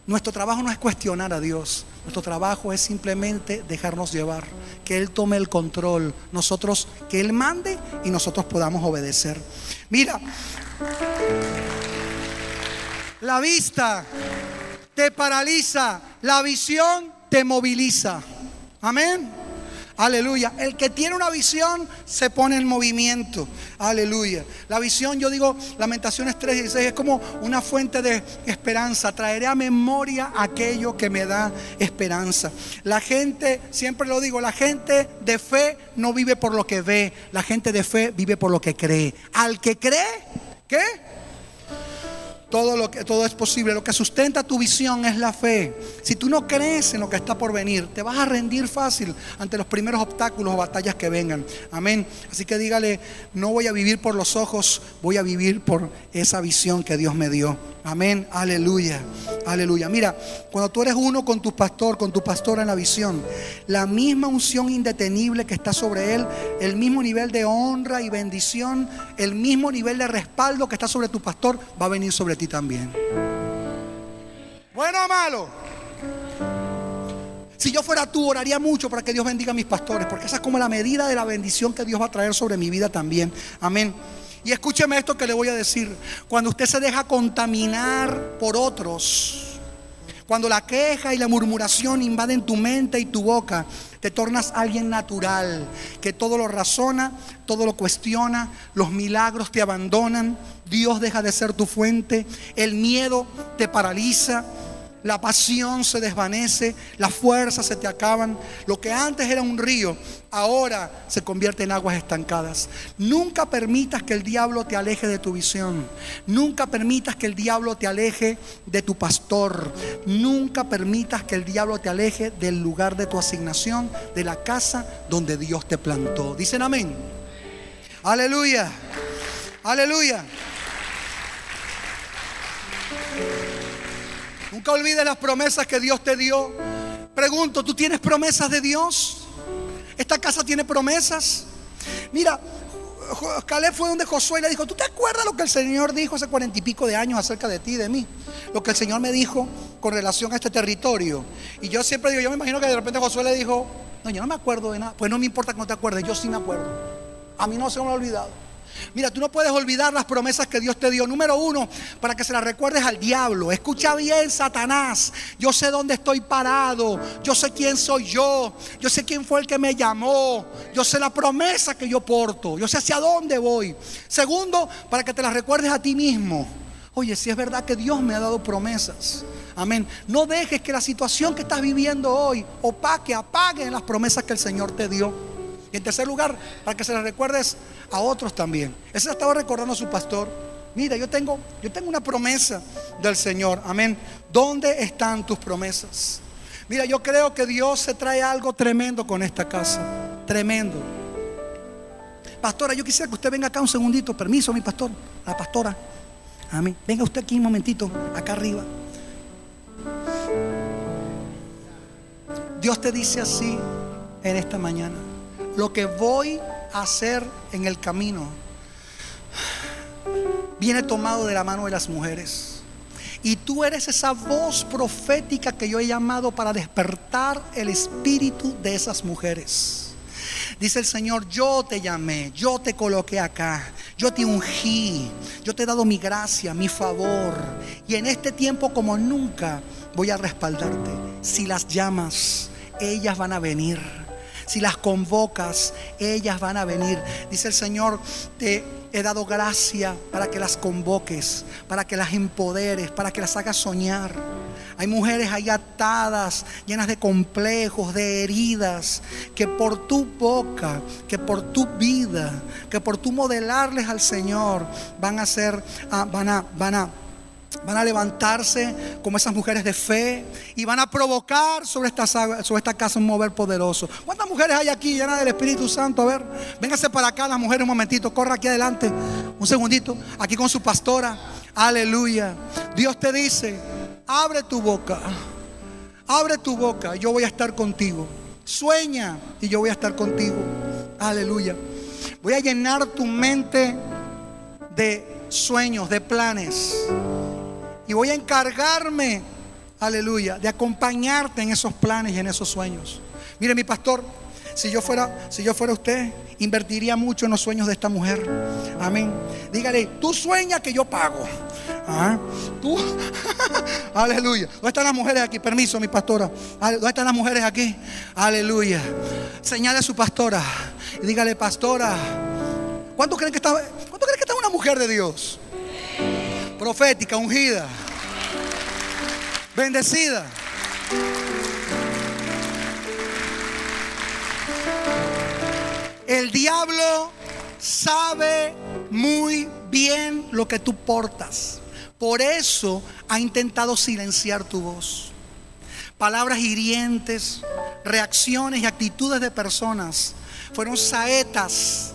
Speaker 2: nuestro trabajo no es cuestionar a Dios. Nuestro trabajo es simplemente dejarnos llevar, que Él tome el control, nosotros, que Él mande y nosotros podamos obedecer. Mira, la vista te paraliza, la visión te moviliza. Amén. Aleluya. El que tiene una visión se pone en movimiento. Aleluya. La visión, yo digo, Lamentaciones 3:16 es como una fuente de esperanza. Traeré a memoria aquello que me da esperanza. La gente, siempre lo digo, la gente de fe no vive por lo que ve. La gente de fe vive por lo que cree. Al que cree, ¿qué? Todo, lo que, todo es posible. Lo que sustenta tu visión es la fe. Si tú no crees en lo que está por venir, te vas a rendir fácil ante los primeros obstáculos o batallas que vengan. Amén. Así que dígale, no voy a vivir por los ojos, voy a vivir por esa visión que Dios me dio. Amén. Aleluya. Aleluya. Mira, cuando tú eres uno con tu pastor, con tu pastora en la visión, la misma unción indetenible que está sobre él, el mismo nivel de honra y bendición, el mismo nivel de respaldo que está sobre tu pastor, va a venir sobre ti también. Bueno o malo. Si yo fuera tú, oraría mucho para que Dios bendiga a mis pastores, porque esa es como la medida de la bendición que Dios va a traer sobre mi vida también. Amén. Y escúcheme esto que le voy a decir. Cuando usted se deja contaminar por otros, cuando la queja y la murmuración invaden tu mente y tu boca, te tornas alguien natural, que todo lo razona, todo lo cuestiona, los milagros te abandonan, Dios deja de ser tu fuente, el miedo te paraliza. La pasión se desvanece, las fuerzas se te acaban. Lo que antes era un río, ahora se convierte en aguas estancadas. Nunca permitas que el diablo te aleje de tu visión. Nunca permitas que el diablo te aleje de tu pastor. Nunca permitas que el diablo te aleje del lugar de tu asignación, de la casa donde Dios te plantó. Dicen amén. Aleluya. Aleluya. Nunca olvides las promesas que Dios te dio. Pregunto, ¿tú tienes promesas de Dios? ¿Esta casa tiene promesas? Mira, Caleb fue donde Josué le dijo, ¿tú te acuerdas lo que el Señor dijo hace cuarenta y pico de años acerca de ti y de mí? Lo que el Señor me dijo con relación a este territorio. Y yo siempre digo, yo me imagino que de repente Josué le dijo, no, yo no me acuerdo de nada. Pues no me importa que no te acuerdes, yo sí me acuerdo. A mí no se me ha olvidado. Mira, tú no puedes olvidar las promesas que Dios te dio. Número uno, para que se las recuerdes al diablo. Escucha bien, Satanás. Yo sé dónde estoy parado. Yo sé quién soy yo. Yo sé quién fue el que me llamó. Yo sé la promesa que yo porto. Yo sé hacia dónde voy. Segundo, para que te las recuerdes a ti mismo. Oye, si es verdad que Dios me ha dado promesas. Amén. No dejes que la situación que estás viviendo hoy opaque, apague las promesas que el Señor te dio. Y en tercer lugar, para que se las recuerdes a otros también. Ese estaba recordando a su pastor. Mira, yo tengo, yo tengo una promesa del Señor. Amén. ¿Dónde están tus promesas? Mira, yo creo que Dios se trae algo tremendo con esta casa. Tremendo. Pastora, yo quisiera que usted venga acá un segundito. Permiso, mi pastor. La pastora. Amén. Venga usted aquí un momentito, acá arriba. Dios te dice así en esta mañana. Lo que voy a hacer en el camino viene tomado de la mano de las mujeres. Y tú eres esa voz profética que yo he llamado para despertar el espíritu de esas mujeres. Dice el Señor, yo te llamé, yo te coloqué acá, yo te ungí, yo te he dado mi gracia, mi favor. Y en este tiempo como nunca voy a respaldarte. Si las llamas, ellas van a venir. Si las convocas, ellas van a venir. Dice el Señor, te he dado gracia para que las convoques, para que las empoderes, para que las hagas soñar. Hay mujeres ahí atadas, llenas de complejos, de heridas, que por tu boca, que por tu vida, que por tu modelarles al Señor, van a ser, ah, van a, van a Van a levantarse como esas mujeres de fe y van a provocar sobre esta, sobre esta casa un mover poderoso. ¿Cuántas mujeres hay aquí llenas del Espíritu Santo? A ver, véngase para acá las mujeres un momentito, corra aquí adelante, un segundito, aquí con su pastora. Aleluya. Dios te dice, abre tu boca, abre tu boca, yo voy a estar contigo. Sueña y yo voy a estar contigo. Aleluya. Voy a llenar tu mente de sueños, de planes. Y voy a encargarme, aleluya, de acompañarte en esos planes y en esos sueños. Mire, mi pastor, si yo fuera, si yo fuera usted, invertiría mucho en los sueños de esta mujer. Amén. Dígale, tú sueñas que yo pago. Ah, Tú, aleluya. ¿Dónde están las mujeres aquí? Permiso, mi pastora. ¿Dónde están las mujeres aquí? Aleluya. Señale a su pastora y dígale, pastora, ¿cuánto creen que está, cuánto creen que está una mujer de Dios? Profética, ungida, bendecida. El diablo sabe muy bien lo que tú portas. Por eso ha intentado silenciar tu voz. Palabras hirientes, reacciones y actitudes de personas fueron saetas,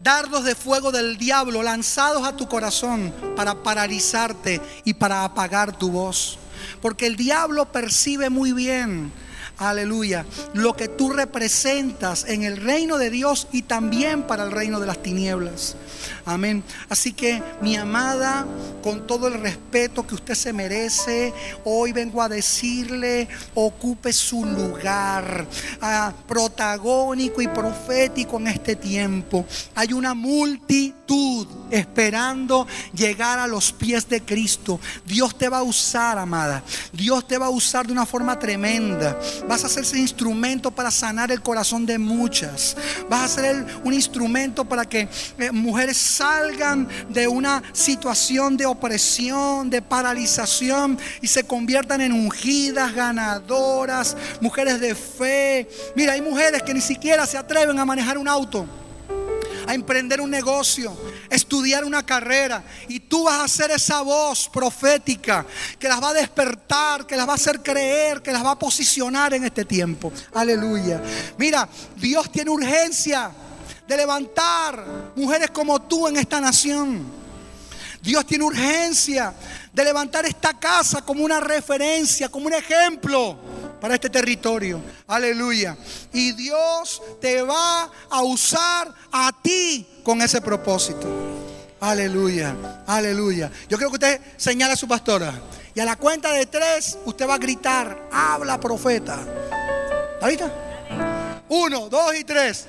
Speaker 2: dardos de fuego del diablo lanzados a tu corazón para paralizarte y para apagar tu voz. Porque el diablo percibe muy bien aleluya, lo que tú representas en el reino de Dios y también para el reino de las tinieblas. Amén. Así que mi amada, con todo el respeto que usted se merece, hoy vengo a decirle, ocupe su lugar ah, protagónico y profético en este tiempo. Hay una multitud esperando llegar a los pies de Cristo. Dios te va a usar, amada. Dios te va a usar de una forma tremenda. Vas a ser ese instrumento para sanar el corazón de muchas. Vas a ser un instrumento para que eh, mujeres salgan de una situación de opresión, de paralización y se conviertan en ungidas, ganadoras, mujeres de fe. Mira, hay mujeres que ni siquiera se atreven a manejar un auto a emprender un negocio, estudiar una carrera. Y tú vas a ser esa voz profética que las va a despertar, que las va a hacer creer, que las va a posicionar en este tiempo. Aleluya. Mira, Dios tiene urgencia de levantar mujeres como tú en esta nación. Dios tiene urgencia de levantar esta casa como una referencia, como un ejemplo para este territorio. Aleluya. Y Dios te va a usar a ti con ese propósito. Aleluya, aleluya. Yo creo que usted señala a su pastora. Y a la cuenta de tres, usted va a gritar, habla profeta. ¿Está? Uno, dos y tres.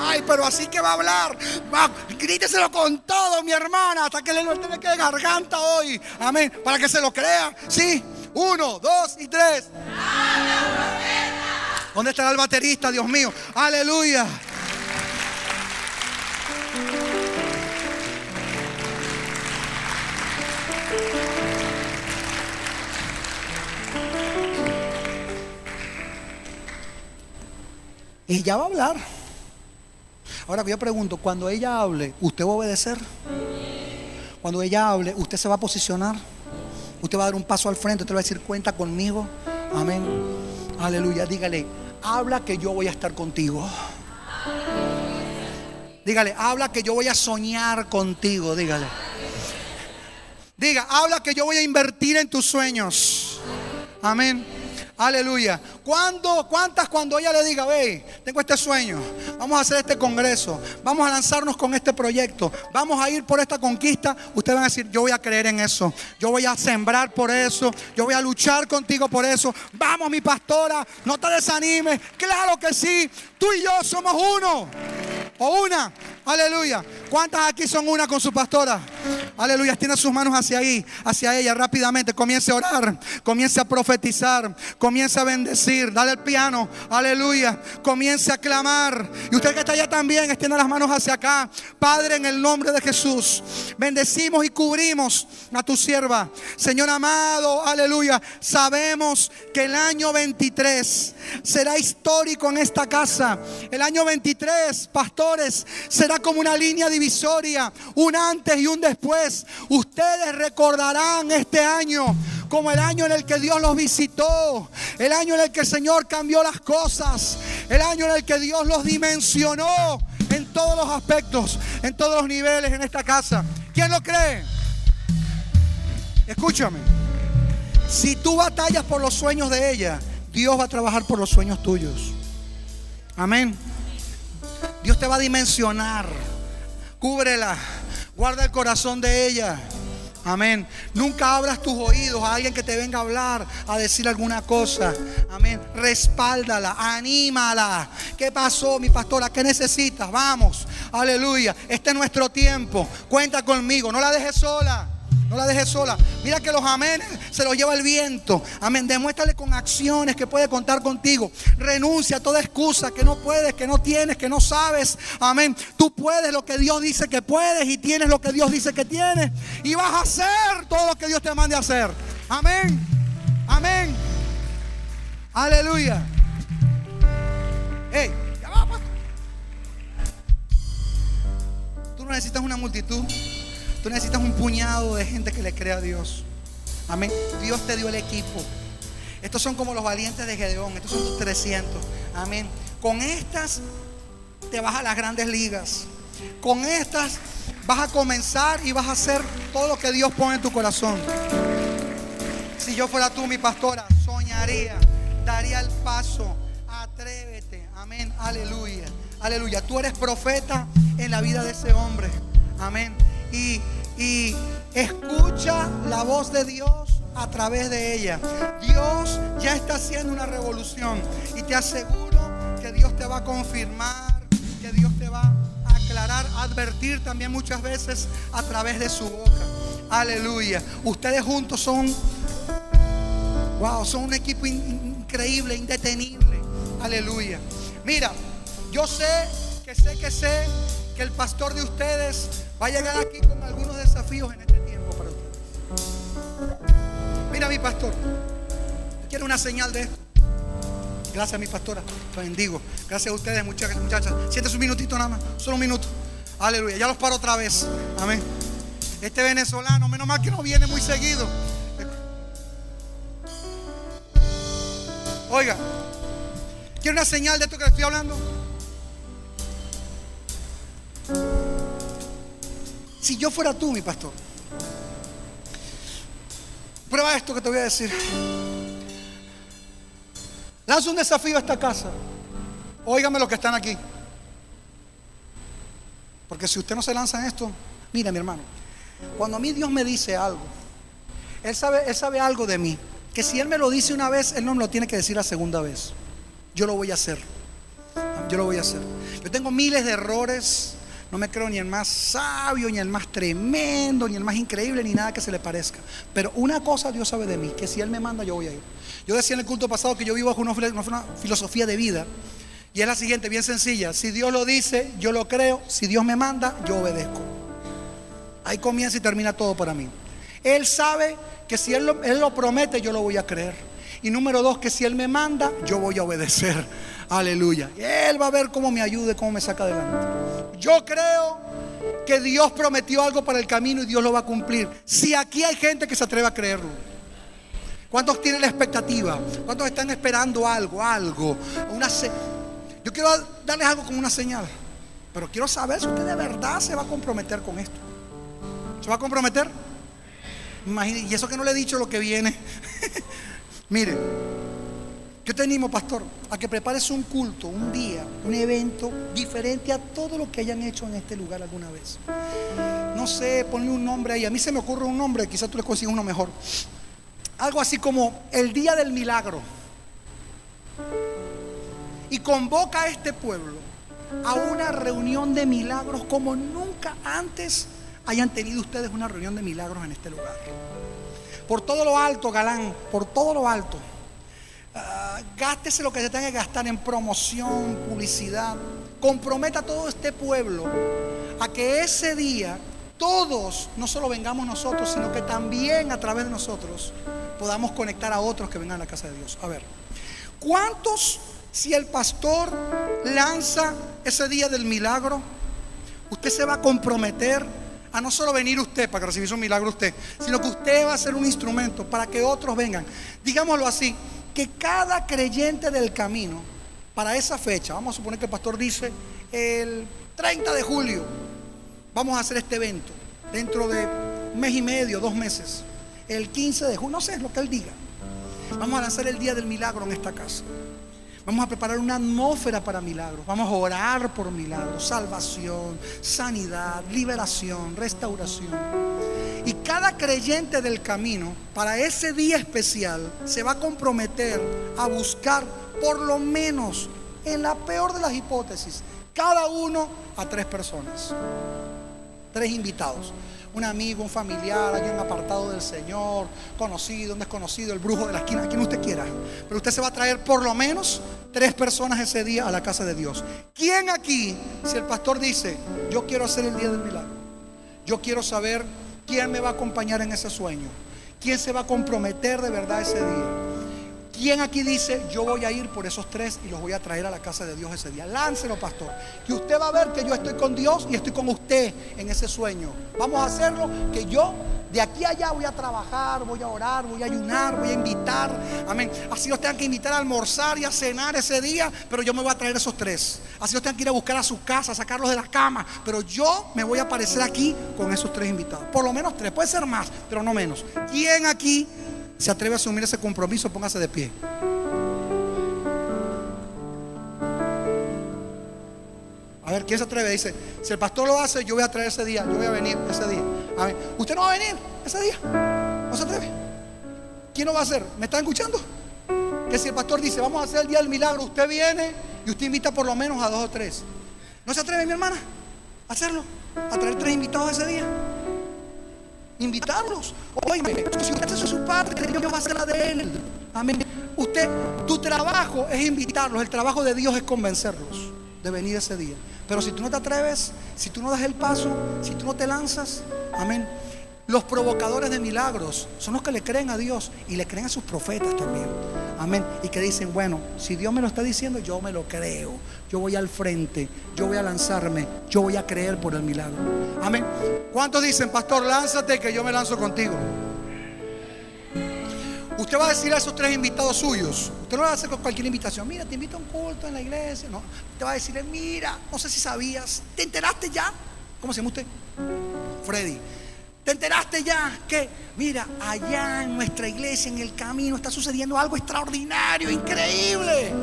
Speaker 2: Ay, pero así que va a hablar. Va, gríteselo con todo, mi hermana, hasta que le no le quede garganta hoy. Amén. Para que se lo crea. Sí. Uno, dos y tres. ¿Dónde estará el baterista, Dios mío? Aleluya. Ella va a hablar. Ahora yo pregunto, cuando ella hable, ¿usted va a obedecer? Cuando ella hable, ¿usted se va a posicionar? ¿Usted va a dar un paso al frente? ¿Usted va a decir, cuenta conmigo? Amén. Aleluya. Dígale, habla que yo voy a estar contigo. Dígale, habla que yo voy a soñar contigo. Dígale. Diga, habla que yo voy a invertir en tus sueños. Amén. Aleluya. ¿Cuándo, ¿Cuántas cuando ella le diga, ve, tengo este sueño, vamos a hacer este congreso, vamos a lanzarnos con este proyecto, vamos a ir por esta conquista? Ustedes van a decir, yo voy a creer en eso, yo voy a sembrar por eso, yo voy a luchar contigo por eso. Vamos, mi pastora, no te desanimes. Claro que sí, tú y yo somos uno o una. Aleluya. ¿Cuántas aquí son una con su pastora? Aleluya. Tiene sus manos hacia ahí, hacia ella rápidamente. Comience a orar, comience a profetizar, comience a bendecir. Dale el piano. Aleluya. Comience a clamar. Y usted que está allá también, extienda las manos hacia acá. Padre, en el nombre de Jesús, bendecimos y cubrimos a tu sierva. Señor amado, aleluya. Sabemos que el año 23 será histórico en esta casa. El año 23, pastores, será como una línea divisoria, un antes y un después. Ustedes recordarán este año como el año en el que Dios los visitó, el año en el que el Señor cambió las cosas, el año en el que Dios los dimensionó en todos los aspectos, en todos los niveles en esta casa. ¿Quién lo cree? Escúchame. Si tú batallas por los sueños de ella, Dios va a trabajar por los sueños tuyos. Amén. Dios te va a dimensionar. Cúbrela. Guarda el corazón de ella. Amén. Nunca abras tus oídos a alguien que te venga a hablar, a decir alguna cosa. Amén. Respáldala, anímala. ¿Qué pasó, mi pastora? ¿Qué necesitas? Vamos. Aleluya. Este es nuestro tiempo. Cuenta conmigo. No la dejes sola. No la dejes sola. Mira que los amenes se los lleva el viento. Amén. Demuéstrale con acciones que puede contar contigo. Renuncia a toda excusa que no puedes, que no tienes, que no sabes. Amén. Tú puedes lo que Dios dice que puedes y tienes lo que Dios dice que tienes. Y vas a hacer todo lo que Dios te mande a hacer. Amén. Amén. Aleluya. Hey, ya va, pastor. Tú no necesitas una multitud. Tú necesitas un puñado de gente que le crea a Dios. Amén. Dios te dio el equipo. Estos son como los valientes de Gedeón. Estos son tus 300. Amén. Con estas te vas a las grandes ligas. Con estas vas a comenzar y vas a hacer todo lo que Dios pone en tu corazón. Si yo fuera tú, mi pastora, soñaría, daría el paso, atrévete. Amén. Aleluya. Aleluya. Tú eres profeta en la vida de ese hombre. Amén. Y, y escucha la voz de Dios a través de ella. Dios ya está haciendo una revolución. Y te aseguro que Dios te va a confirmar, que Dios te va a aclarar, advertir también muchas veces a través de su boca. Aleluya. Ustedes juntos son Wow, son un equipo in- increíble, indetenible. Aleluya. Mira, yo sé que sé que sé que el pastor de ustedes va a llegar aquí con algunos desafíos en este tiempo para ustedes. Mira, mi pastor, quiero una señal de esto. Gracias, mi pastora. Los bendigo. Gracias a ustedes, muchachas, muchachas. Siéntese un minutito nada más, solo un minuto. Aleluya. Ya los paro otra vez. Amén. Este venezolano, menos mal que no viene muy seguido. Oiga, ¿quiere una señal de esto que le estoy hablando? Si yo fuera tú, mi pastor, prueba esto que te voy a decir. Lanza un desafío a esta casa. Óigame los que están aquí. Porque si usted no se lanza en esto, mira mi hermano, cuando a mí Dios me dice algo, Él sabe, Él sabe algo de mí. Que si Él me lo dice una vez, Él no me lo tiene que decir la segunda vez. Yo lo voy a hacer. Yo lo voy a hacer. Yo tengo miles de errores. No me creo ni el más sabio, ni el más tremendo, ni el más increíble, ni nada que se le parezca. Pero una cosa Dios sabe de mí, que si Él me manda, yo voy a ir. Yo decía en el culto pasado que yo vivo bajo una, filo- una filosofía de vida. Y es la siguiente, bien sencilla. Si Dios lo dice, yo lo creo. Si Dios me manda, yo obedezco. Ahí comienza y termina todo para mí. Él sabe que si Él lo promete, yo lo voy a creer. Y número dos, que si Él me manda, yo voy a obedecer. Aleluya. Él va a ver cómo me ayude, cómo me saca adelante. Yo creo que Dios prometió algo para el camino y Dios lo va a cumplir. Si aquí hay gente que se atreve a creerlo. ¿Cuántos tienen la expectativa? ¿Cuántos están esperando algo, algo? Una se- Yo quiero darles algo como una señal. Pero quiero saber si usted de verdad se va a comprometer con esto. ¿Se va a comprometer? Imagine- y eso que no le he dicho lo que viene. Mire, yo te animo, pastor, a que prepares un culto, un día, un evento diferente a todo lo que hayan hecho en este lugar alguna vez. No sé, ponle un nombre ahí. A mí se me ocurre un nombre, quizás tú le consigas uno mejor. Algo así como el Día del Milagro. Y convoca a este pueblo a una reunión de milagros como nunca antes hayan tenido ustedes una reunión de milagros en este lugar. Por todo lo alto, Galán, por todo lo alto. Ah, gástese lo que se tenga que gastar en promoción, publicidad. Comprometa a todo este pueblo a que ese día todos no solo vengamos nosotros, sino que también a través de nosotros podamos conectar a otros que vengan a la casa de Dios. A ver, ¿cuántos si el pastor lanza ese día del milagro, usted se va a comprometer no solo venir usted para que recibiese un milagro usted, sino que usted va a ser un instrumento para que otros vengan. Digámoslo así, que cada creyente del camino, para esa fecha, vamos a suponer que el pastor dice el 30 de julio, vamos a hacer este evento dentro de un mes y medio, dos meses, el 15 de julio, no sé, lo que él diga. Vamos a lanzar el día del milagro en esta casa. Vamos a preparar una atmósfera para milagros. Vamos a orar por milagros, salvación, sanidad, liberación, restauración. Y cada creyente del camino, para ese día especial, se va a comprometer a buscar por lo menos En la peor de las hipótesis, cada uno a tres personas. Tres invitados. Un amigo, un familiar, alguien apartado del Señor, conocido, un desconocido, el brujo de la esquina, quien usted quiera. Pero usted se va a traer por lo menos tres personas ese día a la casa de Dios. ¿Quién aquí, si el pastor dice, yo quiero hacer el día del milagro? Yo quiero saber quién me va a acompañar en ese sueño. ¿Quién se va a comprometer de verdad ese día? ¿Quién aquí dice, yo voy a ir por esos tres y los voy a traer a la casa de Dios ese día? Láncelo, pastor. Que usted va a ver que yo estoy con Dios y estoy con usted en ese sueño. Vamos a hacerlo, que yo de aquí a allá voy a trabajar, voy a orar, voy a ayunar, voy a invitar. Amén. Así los tengan que invitar a almorzar y a cenar ese día, pero yo me voy a traer esos tres. Así los tengan que ir a buscar a su casa, sacarlos de la cama, pero yo me voy a aparecer aquí con esos tres invitados. Por lo menos tres, puede ser más, pero no menos. ¿Quién aquí se atreve a asumir ese compromiso? Póngase de pie. A ver, ¿quién se atreve? Dice, si el pastor lo hace, yo voy a traer ese día, yo voy a venir ese día. Amén. ¿Usted no va a venir ese día? ¿No se atreve? ¿Quién lo va a hacer? ¿Me está escuchando? Que si el pastor dice, vamos a hacer el día del milagro, usted viene y usted invita por lo menos a dos o tres. ¿No se atreve, mi hermana, a hacerlo? A traer tres invitados ese día. Invitarlos. Oye, si usted hace su parte, Dios va a hacer la de él. Amén. Usted, tu trabajo es invitarlos. El trabajo de Dios es convencerlos de venir ese día. Pero si tú no te atreves, si tú no das el paso, si tú no te lanzas, amén. Los provocadores de milagros son los que le creen a Dios y le creen a sus profetas también. Amén. Y que dicen, bueno, si Dios me lo está diciendo, yo me lo creo. Yo voy al frente, yo voy a lanzarme, yo voy a creer por el milagro. Amén. ¿Cuántos dicen, pastor, lánzate que yo me lanzo contigo? Usted va a decir a esos tres invitados suyos, usted no va a hacer con cualquier invitación, mira, te invito a un culto en la iglesia, no, te va a decir, mira, no sé si sabías, ¿te enteraste ya? ¿Cómo se llama usted? Freddy. ¿Te enteraste ya que, mira, allá en nuestra iglesia, en el camino, está sucediendo algo extraordinario, increíble?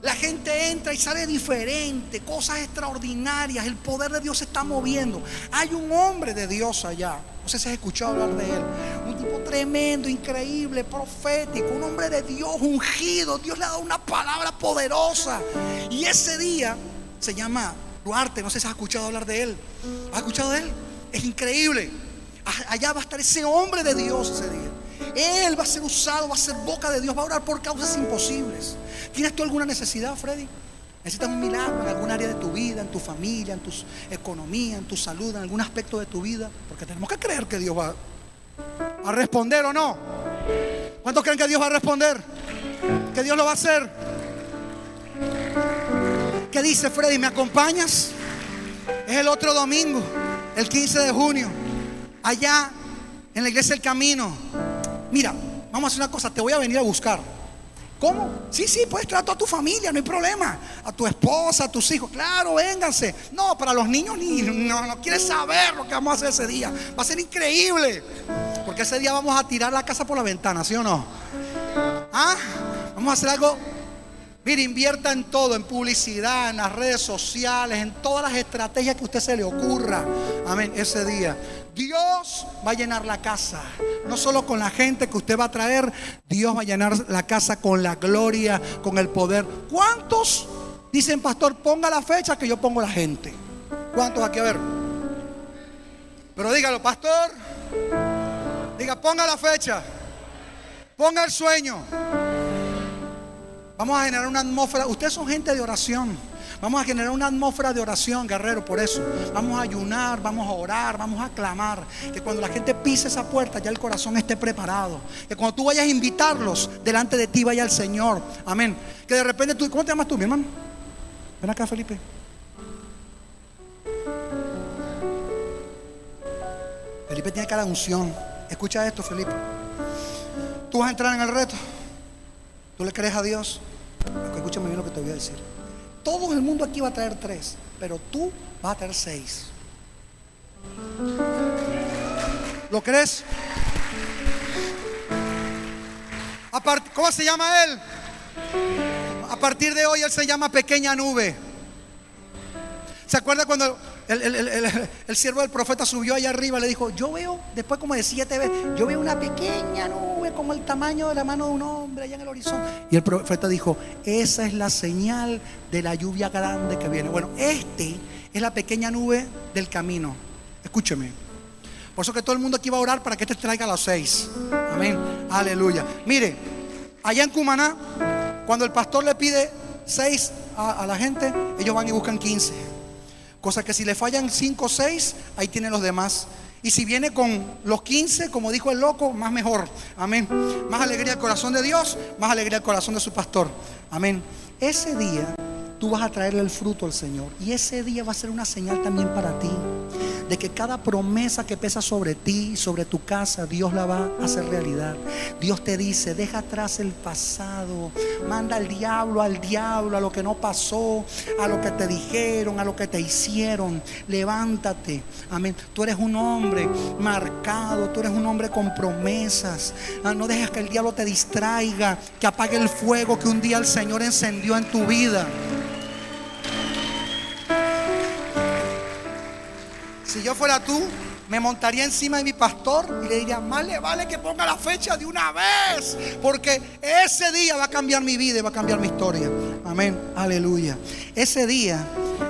Speaker 2: La gente entra y sale diferente, cosas extraordinarias, el poder de Dios se está moviendo. Hay un hombre de Dios allá, no sé si has escuchado hablar de él, un tipo tremendo, increíble, profético, un hombre de Dios ungido, Dios le ha dado una palabra poderosa. Y ese día se llama Duarte, no sé si has escuchado hablar de él. ¿Has escuchado de él? Es increíble. Allá va a estar ese hombre de Dios ese día. Él va a ser usado, va a ser boca de Dios, va a orar por causas imposibles. ¿Tienes tú alguna necesidad, Freddy? ¿Necesitas un milagro en algún área de tu vida, en tu familia, en tu economía, en tu salud, en algún aspecto de tu vida? Porque tenemos que creer que Dios va a responder o no. ¿Cuántos creen que Dios va a responder? ¿Que Dios lo va a hacer? ¿Qué dice Freddy? ¿Me acompañas? Es el otro domingo, el 15 de junio, allá en la iglesia del camino. Mira, vamos a hacer una cosa, te voy a venir a buscar. ¿Cómo? Sí, sí, puedes traer a tu familia, no hay problema. A tu esposa, a tus hijos, claro, vénganse. No, para los niños ni no, no quieres saber lo que vamos a hacer ese día. Va a ser increíble. Porque ese día vamos a tirar la casa por la ventana, ¿sí o no? ¿Ah? Vamos a hacer algo. Mire, invierta en todo, en publicidad, en las redes sociales, en todas las estrategias que a usted se le ocurra. Amén, ese día. Dios va a llenar la casa, no solo con la gente que usted va a traer, Dios va a llenar la casa con la gloria, con el poder. ¿Cuántos dicen, pastor, ponga la fecha que yo pongo la gente? ¿Cuántos aquí a ver? Pero dígalo, pastor, diga, ponga la fecha, ponga el sueño. Vamos a generar una atmósfera. Ustedes son gente de oración. Vamos a generar una atmósfera de oración, guerrero, por eso. Vamos a ayunar, vamos a orar, vamos a clamar. Que cuando la gente pise esa puerta, ya el corazón esté preparado. Que cuando tú vayas a invitarlos, delante de ti vaya el Señor. Amén. Que de repente tú, ¿cómo te llamas tú, mi hermano? Ven acá, Felipe. Felipe tiene cada unción. Escucha esto, Felipe. Tú vas a entrar en el reto. ¿Tú le crees a Dios? Escúchame bien lo que te voy a decir. Todo el mundo aquí va a traer tres, pero tú vas a traer seis. ¿Lo crees? ¿Cómo se llama él? A partir de hoy él se llama Pequeña Nube. ¿Se acuerda cuando el, el- siervo del profeta subió allá arriba? Le dijo, yo veo, después como de siete veces, yo veo una pequeña nube como el tamaño de la mano de un hombre allá en el horizonte. Y el profeta dijo, esa es la señal de la lluvia grande que viene. Bueno, este es la pequeña nube del camino. Escúcheme. Por eso que todo el mundo aquí va a orar para que este traiga a las seis. Amén. Aleluya. Mire, allá en Cumaná, cuando el pastor le pide seis a, a la gente, ellos van y buscan 15. Cosa que si le fallan 5 o 6, ahí tienen los demás. Y si viene con los 15, como dijo el loco, más mejor. Amén. Más alegría al corazón de Dios, más alegría al corazón de su pastor. Amén. Ese día tú vas a traerle el fruto al Señor. Y ese día va a ser una señal también para ti. De que cada promesa que pesa sobre ti, sobre tu casa, Dios la va a hacer realidad. Dios te dice, deja atrás el pasado. Manda al diablo, al diablo, a lo que no pasó, a lo que te dijeron, a lo que te hicieron. Levántate. Amén. Tú eres un hombre marcado, tú eres un hombre con promesas. Ah, No dejes que el diablo te distraiga, que apague el fuego que un día el Señor encendió en tu vida. Si yo fuera tú, me montaría encima de mi pastor y le diría, más le vale que ponga la fecha de una vez, porque ese día va a cambiar mi vida y va a cambiar mi historia. Amén, aleluya. Ese día,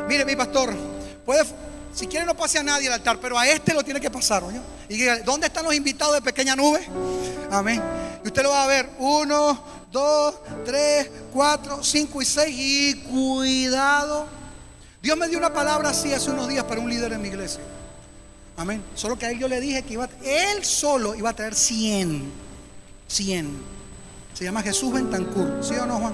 Speaker 2: mire mi pastor, puede, si quiere no pase a nadie al altar, pero a este lo tiene que pasar, ¿oye? Y diga, ¿dónde están los invitados de pequeña nube? Amén. Y usted lo va a ver, uno, dos, tres, cuatro, cinco y seis, y cuidado. Dios me dio una palabra así hace unos días para un líder en mi iglesia. Amén. Solo que a él yo le dije que iba, él solo iba a traer 100. 100. Se llama Jesús Bentancur. ¿Sí o no, Juan?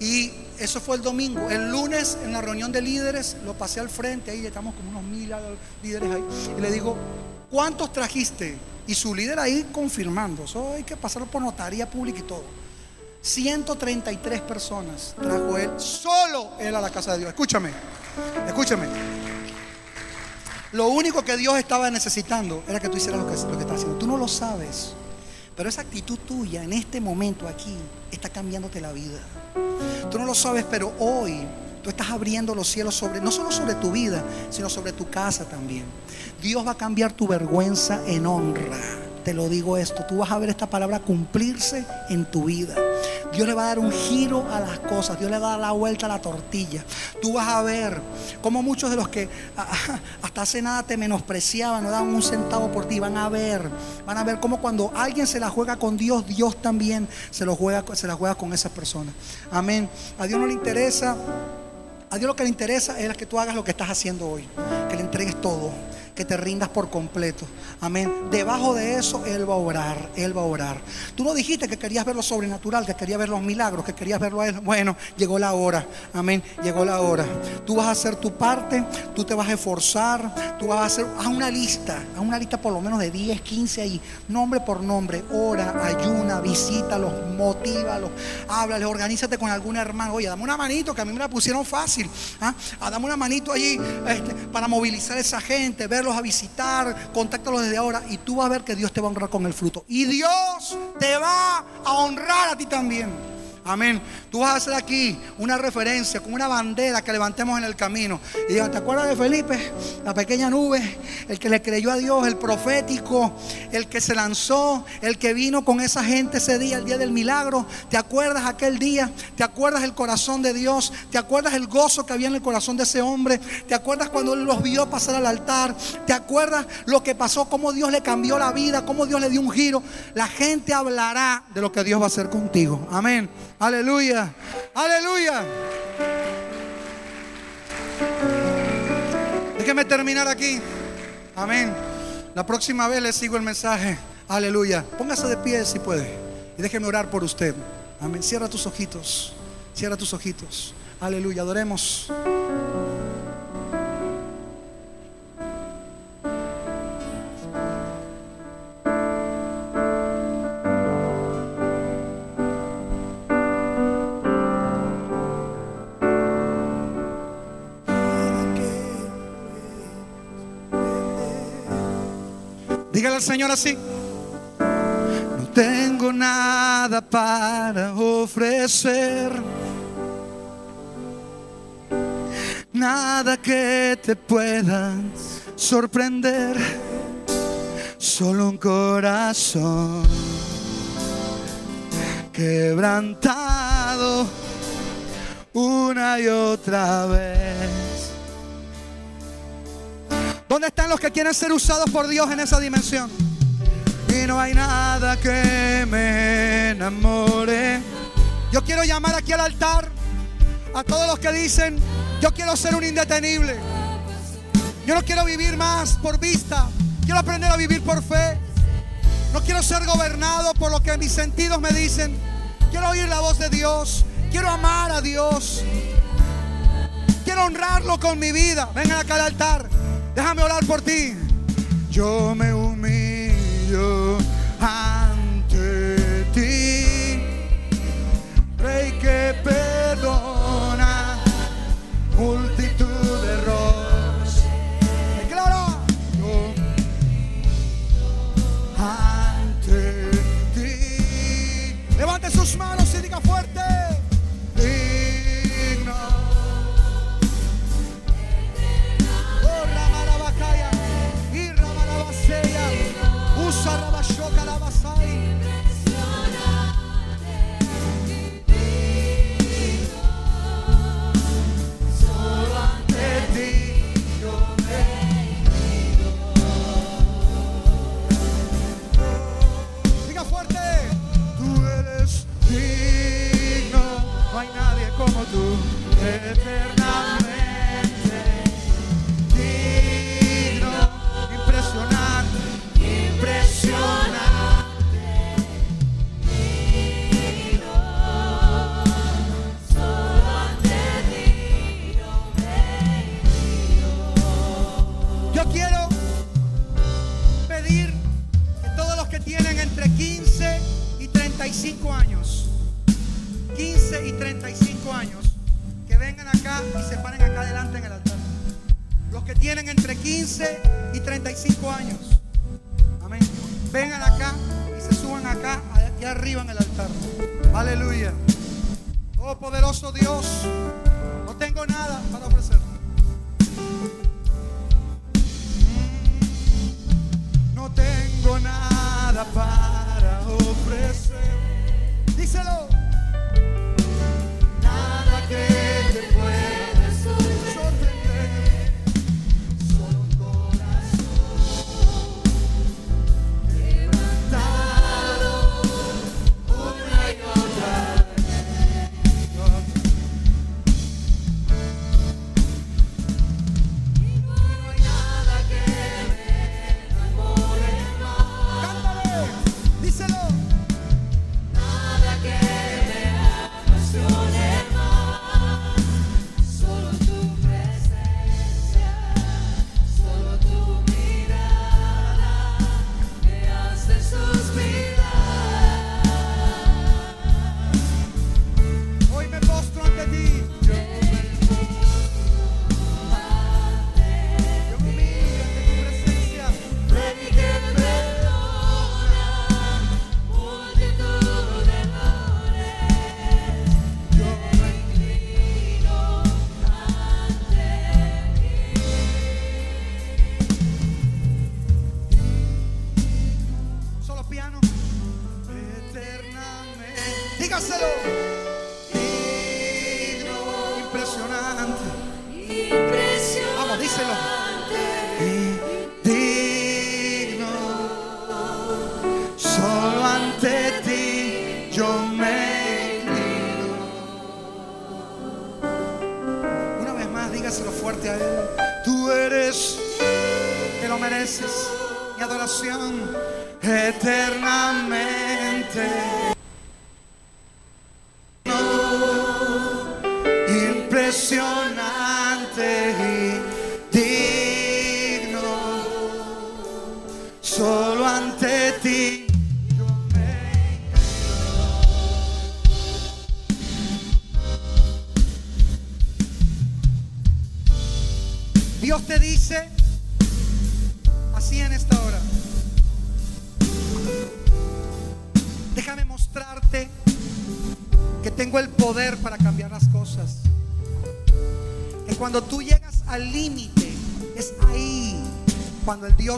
Speaker 2: Y eso fue el domingo. El lunes en la reunión de líderes lo pasé al frente. Ahí estamos como unos mil líderes ahí. Y le digo, ¿cuántos trajiste? Y su líder ahí confirmando. Eso hay que pasarlo por notaría pública y todo. 133 personas trajo él, solo él a la casa de Dios. Escúchame, escúchame. Lo único que Dios estaba necesitando era que tú hicieras lo que, estás haciendo. Tú no lo sabes, pero esa actitud tuya en este momento aquí está cambiándote la vida. Tú no lo sabes, pero hoy tú estás abriendo los cielos sobre, no solo sobre tu vida, sino sobre tu casa también. Dios va a cambiar tu vergüenza en honra. Te lo digo esto, tú vas a ver esta palabra cumplirse en tu vida. Dios le va a dar un giro a las cosas, Dios le va a dar la vuelta a la tortilla. Tú vas a ver cómo muchos de los que hasta hace nada te menospreciaban, no daban un centavo por ti, van a ver, van a ver cómo cuando alguien se la juega con Dios, Dios también se, lo juega, se la juega con esa persona. Amén. A Dios no le interesa, a Dios lo que le interesa es que tú hagas lo que estás haciendo hoy, que le entregues todo que te rindas por completo. Amén. Debajo de eso Él va a orar. Él va a orar. Tú no dijiste que querías ver lo sobrenatural, que querías ver los milagros, que querías verlo a Él. Bueno, llegó la hora. Amén. Llegó la hora. Tú vas a hacer tu parte, tú te vas a esforzar, tú vas a hacer, haz una lista, haz una lista por lo menos de 10, 15 ahí, nombre por nombre. Ora, ayuna, visítalos, motívalos, háblales, organízate con algún hermano. Oye, dame una manito que a mí me la pusieron fácil. ¿ah? Ah, dame una manito allí este, para movilizar a esa gente, a visitar, contáctalos desde ahora y tú vas a ver que Dios te va a honrar con el fruto. Y Dios te va a honrar a ti también. Amén. Tú vas a hacer aquí una referencia con una bandera que levantemos en el camino. Y digan, ¿te acuerdas de Felipe? La pequeña nube, el que le creyó a Dios, el profético, el que se lanzó, el que vino con esa gente ese día, el día del milagro. ¿Te acuerdas aquel día? ¿Te acuerdas el corazón de Dios? ¿Te acuerdas el gozo que había en el corazón de ese hombre? ¿Te acuerdas cuando él los vio pasar al altar? ¿Te acuerdas lo que pasó? Cómo Dios le cambió la vida, cómo Dios le dio un giro. La gente hablará de lo que Dios va a hacer contigo. Amén. Aleluya. Aleluya. Déjeme terminar aquí. Amén. La próxima vez le sigo el mensaje. Aleluya. Póngase de pie si puede. Y déjeme orar por usted. Amén. Cierra tus ojitos. Cierra tus ojitos. Aleluya. Adoremos. Dígale al Señor así. No tengo nada para ofrecer. Nada que te pueda sorprender. Solo un corazón quebrantado una y otra vez. ¿Dónde están los que quieren ser usados por Dios en esa dimensión? Y no hay nada que me enamore. Yo quiero llamar aquí al altar a todos los que dicen, yo quiero ser un indetenible. Yo no quiero vivir más por vista. Quiero aprender a vivir por fe. No quiero ser gobernado por lo que mis sentidos me dicen. Quiero oír la voz de Dios. Quiero amar a Dios. Quiero honrarlo con mi vida. Vengan acá al altar. Déjame orar por ti. Yo me humillo ante ti. Rey que perdona multitud de errores. Declara. Yo ante ti. Levante sus manos 35 años, 15 y 35 años, que vengan acá y se paren acá adelante en el altar. Los que tienen entre 15 y 35 años, amén. Vengan acá y se suban acá, aquí arriba en el altar. Aleluya. Oh poderoso Dios, no tengo nada para ofrecer. No tengo nada para ofrecer. Díselo.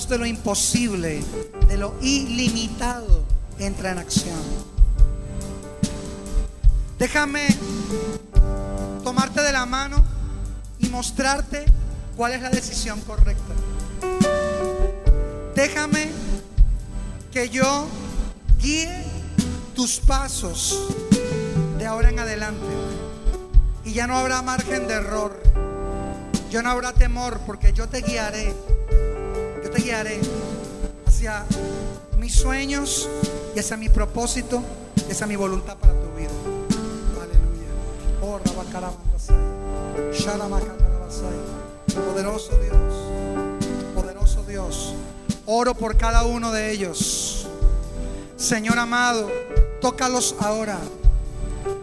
Speaker 2: De lo imposible, de lo ilimitado, entra en acción. Déjame tomarte de la mano y mostrarte cuál es la decisión correcta. Déjame que yo guíe tus pasos de ahora en adelante. Y ya no habrá margen de error. Ya no habrá temor porque yo te guiaré. Guiaré hacia mis sueños y hacia mi propósito y hacia mi voluntad para tu vida. Aleluya. Oh. Poderoso Dios. Poderoso Dios. Oro por cada uno de ellos. Señor amado, tócalos ahora.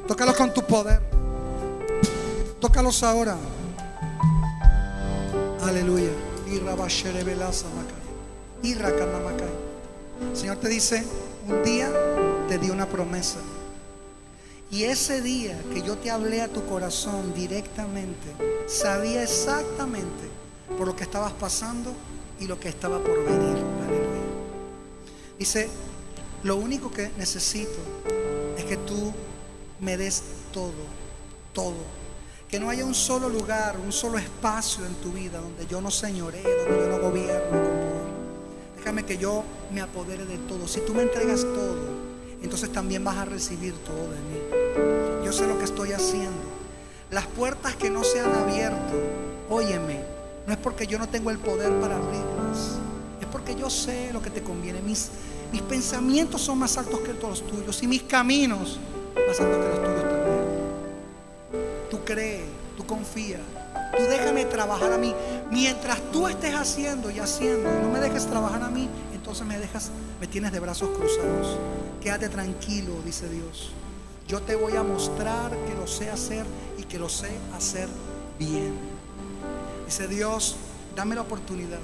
Speaker 2: Tócalos con tu poder. Tócalos ahora. Aleluya. Señor te dice, un día te di una promesa. Y ese día que yo te hablé a tu corazón directamente, sabía exactamente por lo que estabas pasando y lo que estaba por venir. Aleluya. Dice, lo único que necesito es que tú me des todo, todo. Que no haya un solo lugar, un solo espacio en tu vida donde yo no señoree, donde yo no poder. Que yo me apodere de todo. Si tú me entregas todo, entonces también vas a recibir todo de mí. Yo sé lo que estoy haciendo. Las puertas que no se han abierto, óyeme, no es porque yo no tengo el poder para abrirlas. Es porque yo sé lo que te conviene. Mis, mis pensamientos son más altos que todos los tuyos y mis caminos más altos que los tuyos también. Tú crees, tú confías. Tú déjame trabajar a mí. Mientras tú estés haciendo y haciendo no me dejes trabajar a mí, entonces me dejas, me tienes de brazos cruzados. Quédate tranquilo, dice Dios. Yo te voy a mostrar que lo sé hacer y que lo sé hacer bien. Dice Dios, dame la oportunidad.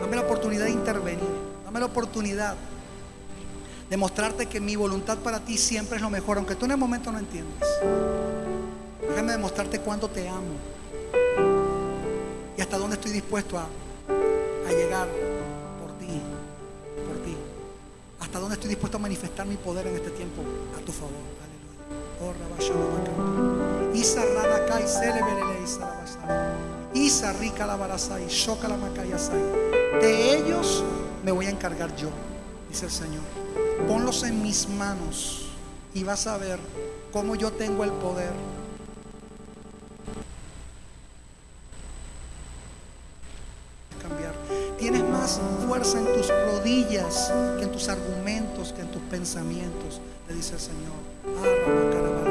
Speaker 2: Dame la oportunidad de intervenir. Dame la oportunidad de mostrarte que mi voluntad para ti siempre es lo mejor, aunque tú en el momento no entiendas. Déjame demostrarte cuánto te amo hasta dónde estoy dispuesto a, llegar por ti, por ti. Hasta dónde estoy dispuesto a manifestar mi poder en este tiempo a tu favor. Oh. Isa Radakai Isa. Isa. Shoka Lamakayasai. De ellos me voy a encargar yo, dice el Señor. Ponlos en mis manos y vas a ver cómo yo tengo el poder Tienes más fuerza en tus rodillas que en tus argumentos, que en tus pensamientos, te dice el Señor. Ah.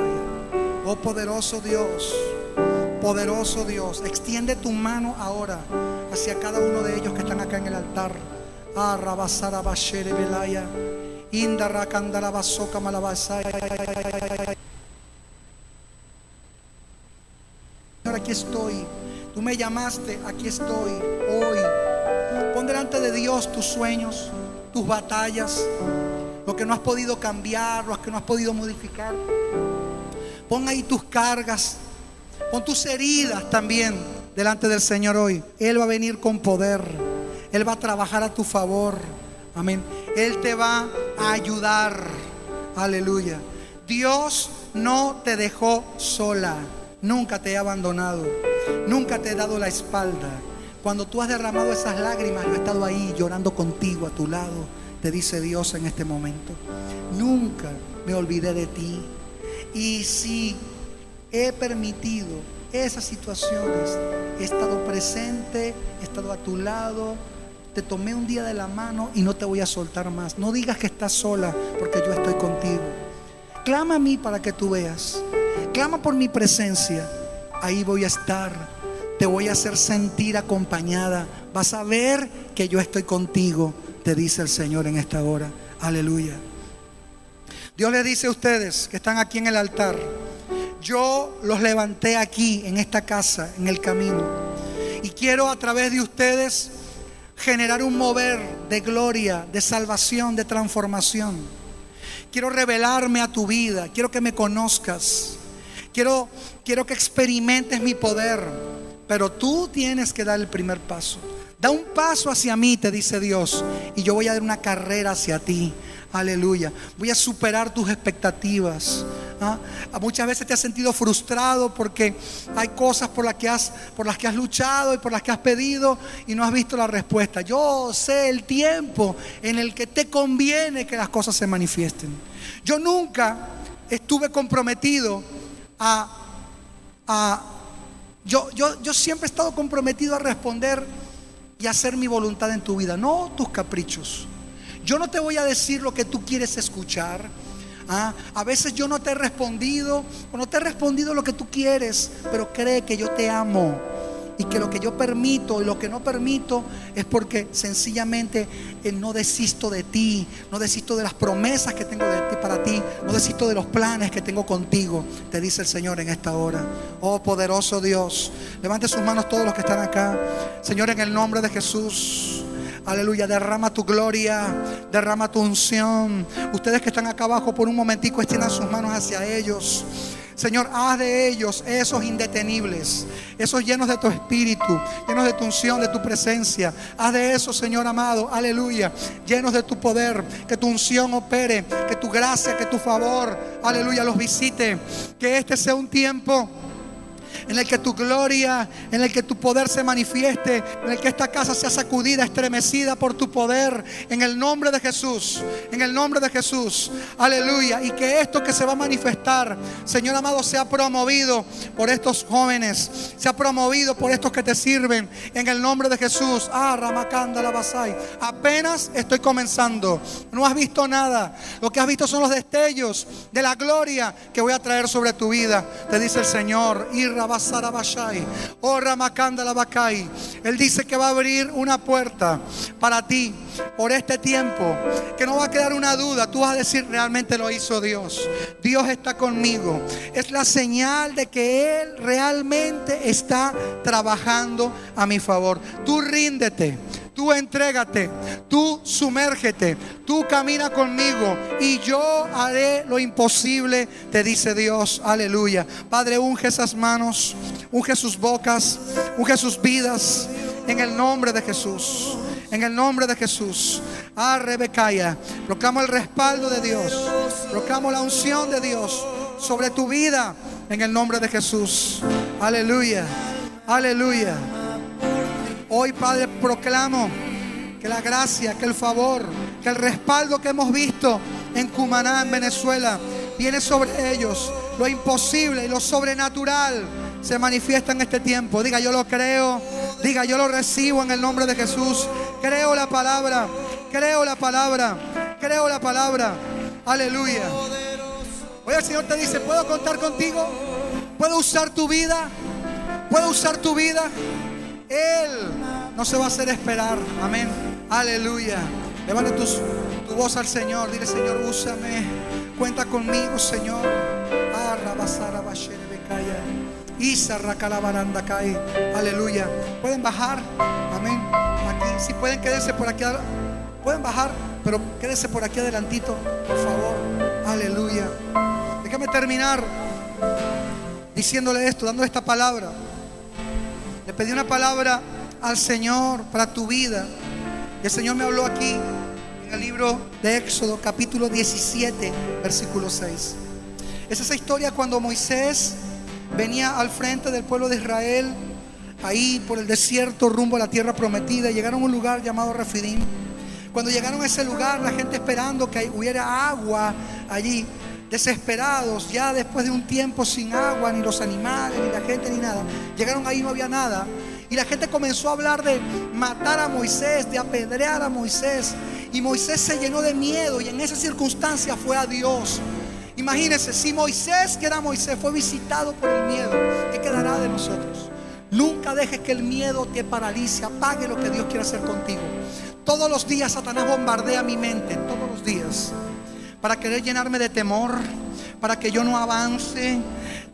Speaker 2: Oh poderoso Dios, poderoso Dios, extiende tu mano ahora hacia cada uno de ellos que están acá en el altar. Ah, Belaya. Aquí estoy. Tú me llamaste, aquí estoy hoy. Pon delante de Dios tus sueños, tus batallas, lo que no has podido cambiar, lo que no has podido modificar. Pon ahí tus cargas, pon tus heridas también delante del Señor hoy. Él va a venir con poder, Él va a trabajar a tu favor. Amén. Él te va a ayudar. Aleluya. Dios no te dejó sola. Nunca te he abandonado. Nunca te he dado la espalda. Cuando tú has derramado esas lágrimas, yo he estado ahí llorando contigo a tu lado. Te dice Dios en este momento. Nunca me olvidé de ti. Y si he permitido esas situaciones, he estado presente, he estado a tu lado, te tomé un día de la mano y no te voy a soltar más. No digas que estás sola porque yo estoy contigo. Clama a mí para que tú veas. Clama por mi presencia. Ahí voy a estar. Te voy a hacer sentir acompañada. Vas a ver que yo estoy contigo, te dice el Señor en esta hora. Aleluya. Dios le dice a ustedes que están aquí en el altar. Yo los levanté aquí, en esta casa, en el camino. Y quiero a través de ustedes generar un mover de gloria, de salvación, de transformación. Quiero revelarme a tu vida, quiero que me conozcas. Quiero, quiero que experimentes mi poder, pero tú tienes que dar el primer paso. Da un paso hacia mí, te dice Dios, y yo voy a dar una carrera hacia ti. Aleluya. Voy a superar tus expectativas. ¿ah? Muchas veces te has sentido frustrado porque hay cosas por las, que has, por las que has luchado y por las que has pedido y no has visto la respuesta. Yo sé el tiempo en el que te conviene que las cosas se manifiesten. Yo nunca estuve comprometido a... a yo, yo, yo siempre he estado comprometido a responder y hacer mi voluntad en tu vida, no tus caprichos. Yo no te voy a decir lo que tú quieres escuchar. Ah, a veces yo no te he respondido o no te he respondido lo que tú quieres, pero cree que yo te amo y que lo que yo permito y lo que no permito es porque sencillamente eh, no desisto de ti, no desisto de las promesas que tengo de ti para ti, no desisto de los planes que tengo contigo, te dice el Señor en esta hora. Oh poderoso Dios, levante sus manos todos los que están acá. Señor, en el nombre de Jesús. Aleluya, derrama tu gloria, derrama tu unción. Ustedes que están acá abajo por un momentico extiendan sus manos hacia ellos. Señor, haz de ellos esos indetenibles, esos llenos de tu espíritu, llenos de tu unción, de tu presencia. Haz de esos, Señor amado, aleluya, llenos de tu poder, que tu unción opere, que tu gracia, que tu favor, aleluya, los visite. Que este sea un tiempo en el que tu gloria, en el que tu poder se manifieste, en el que esta casa sea sacudida, estremecida por tu poder, en el nombre de Jesús, en el nombre de Jesús, aleluya, y que esto que se va a manifestar, Señor amado, sea promovido por estos jóvenes, sea promovido por estos que te sirven, en el nombre de Jesús, ah, Ramakanda la Basai, apenas estoy comenzando, no has visto nada, lo que has visto son los destellos de la gloria que voy a traer sobre tu vida, te dice el Señor, y Oh. Él dice que va a abrir una puerta para ti por este tiempo, que no va a quedar una duda, tú vas a decir realmente lo hizo Dios. Dios está conmigo. Es la señal de que Él realmente está trabajando a mi favor. Tú ríndete. Tú entrégate, tú sumérgete, tú camina conmigo y yo haré lo imposible, te dice Dios. Aleluya. Padre, unge esas manos, unge sus bocas, unge sus vidas en el nombre de Jesús. En el nombre de Jesús. Ah, Rebecaya. Proclamo el respaldo de Dios. Proclamo la unción de Dios sobre tu vida. En el nombre de Jesús. Aleluya. Aleluya. Hoy, Padre, proclamo que la gracia, que el favor, que el respaldo que hemos visto en Cumaná, en Venezuela, viene sobre ellos. Lo imposible y lo sobrenatural se manifiesta en este tiempo. Diga, yo lo creo. Diga, yo lo recibo en el nombre de Jesús. Creo la palabra. Creo la palabra. Creo la palabra. Aleluya. Hoy el Señor te dice, ¿puedo contar contigo? ¿Puedo usar tu vida? ¿Puedo usar tu vida? Él no se va a hacer esperar. Amén. Aleluya. Levanta tus- tu voz al Señor. Dile, Señor, úsame. Cuenta conmigo, Señor. Aleluya. Pueden bajar. Amén. Aquí. Si pueden quedarse por aquí. Pueden bajar, pero quédense por aquí adelantito, por favor. Aleluya. Déjame terminar diciéndole esto, dando esta palabra. Le pedí una palabra al Señor para tu vida. Y el Señor me habló aquí en el libro de Éxodo, capítulo 17, versículo 6. Es esa historia cuando Moisés venía al frente del pueblo de Israel, ahí por el desierto rumbo a la tierra prometida. Llegaron a un lugar llamado Refidim. Cuando llegaron a ese lugar, la gente esperando que hubiera agua allí, desesperados, ya después de un tiempo sin agua, ni los animales, ni la gente, ni nada. Llegaron ahí, no había nada. Y la gente comenzó a hablar de matar a Moisés, de apedrear a Moisés. Y Moisés se llenó de miedo y en esa circunstancia fue a Dios. Imagínense, si Moisés, que era Moisés, fue visitado por el miedo, ¿qué quedará de nosotros? Nunca dejes que el miedo te paralice, apague lo que Dios quiere hacer contigo. Todos los días Satanás bombardea mi mente, todos los días, para querer llenarme de temor, para que yo no avance,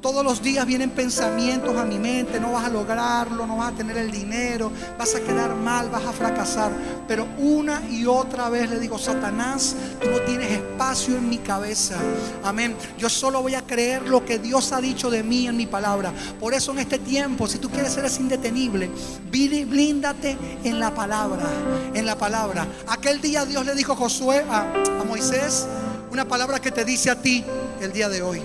Speaker 2: Todos los días vienen pensamientos a mi mente, no vas a lograrlo, no vas a tener el dinero, vas a quedar mal, vas a fracasar. Pero una y otra vez le digo, Satanás, tú no tienes espacio en mi cabeza. Amén. Yo solo voy a creer lo que Dios ha dicho de mí en mi palabra. Por eso en este tiempo, si tú quieres ser ese indetenible, blíndate en la palabra, en la palabra. Aquel día Dios le dijo a Josué, a Moisés, una palabra que te dice a ti el día de hoy.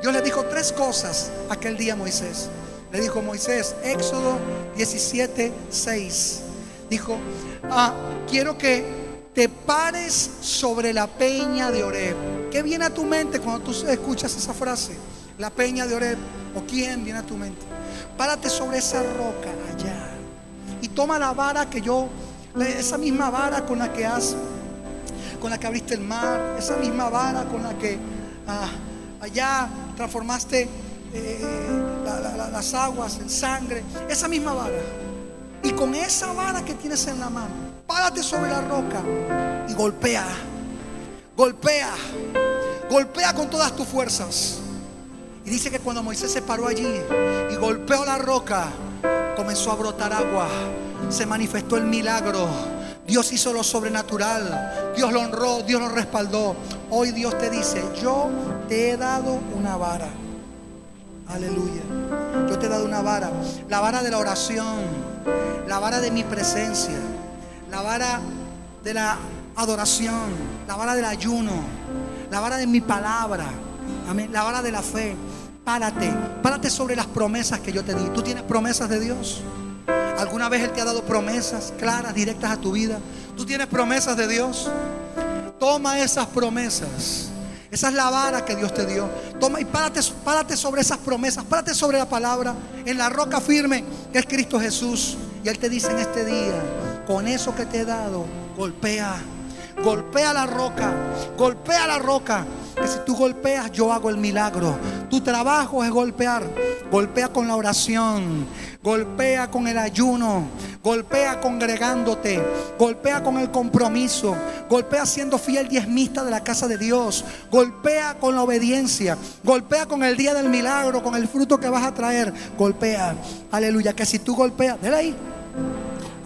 Speaker 2: Dios le dijo tres cosas aquel día a Moisés. Le dijo Moisés, Éxodo 17, 6. Dijo, ah, quiero que te pares sobre la peña de Oreb. ¿Qué viene a tu mente cuando tú escuchas esa frase? La peña de Oreb. ¿O quién viene a tu mente? Párate sobre esa roca allá. Y toma la vara que yo, esa misma vara con la que has con la que abriste el mar, esa misma vara con la que ah, allá transformaste eh, la- la- la- las aguas en sangre, esa misma vara. Y con esa vara que tienes en la mano, párate sobre la roca y golpea, golpea, golpea con todas tus fuerzas. Y dice que cuando Moisés se paró allí y golpeó la roca, comenzó a brotar agua. Se manifestó el milagro. Dios hizo lo sobrenatural. Dios lo honró, Dios lo respaldó. Hoy Dios te dice, yo te he dado una vara. Aleluya. Yo te he dado una vara. La vara de la oración. La vara de mi presencia. La vara de la adoración. La vara del ayuno. La vara de mi palabra. Amén. La vara de la fe. Párate. Párate sobre las promesas que yo te di. ¿Tú tienes promesas de Dios? ¿Alguna vez Él te ha dado promesas claras, directas a tu vida? ¿Tú tienes promesas de Dios? Toma esas promesas. Esa es la vara que Dios te dio. Toma y párate, sobre esas promesas. Párate sobre la palabra. En la roca firme que es Cristo Jesús. Y Él te dice en este día, con eso que te he dado, golpea. Golpea la roca. Golpea la roca. Que si tú golpeas, yo hago el milagro. Tu trabajo es golpear. Golpea con la oración. Golpea con el ayuno. Golpea congregándote. Golpea con el compromiso. Golpea siendo fiel diezmista de la casa de Dios. Golpea con la obediencia. Golpea con el día del milagro, con el fruto que vas a traer. Golpea. Aleluya. Que si tú golpeas, dele ahí.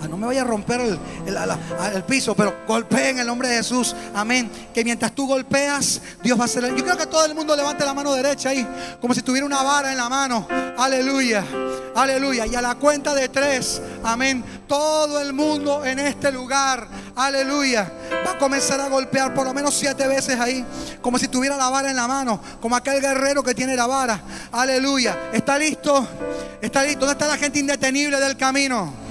Speaker 2: Ah, no me vaya a romper el, el- piso, pero golpea en el nombre de Jesús. Amén. Que mientras tú golpeas, Dios va a hacer. Yo creo que todo el mundo levante la mano derecha ahí, como si tuviera una vara en la mano. Aleluya. Aleluya. Y a la cuenta de tres, amén. Todo el mundo en este lugar, aleluya, va a comenzar a golpear por lo menos siete veces ahí, como si tuviera la vara en la mano, como aquel guerrero que tiene la vara. Aleluya. ¿Está listo? ¿Está listo? ¿Dónde está la gente indetenible del camino?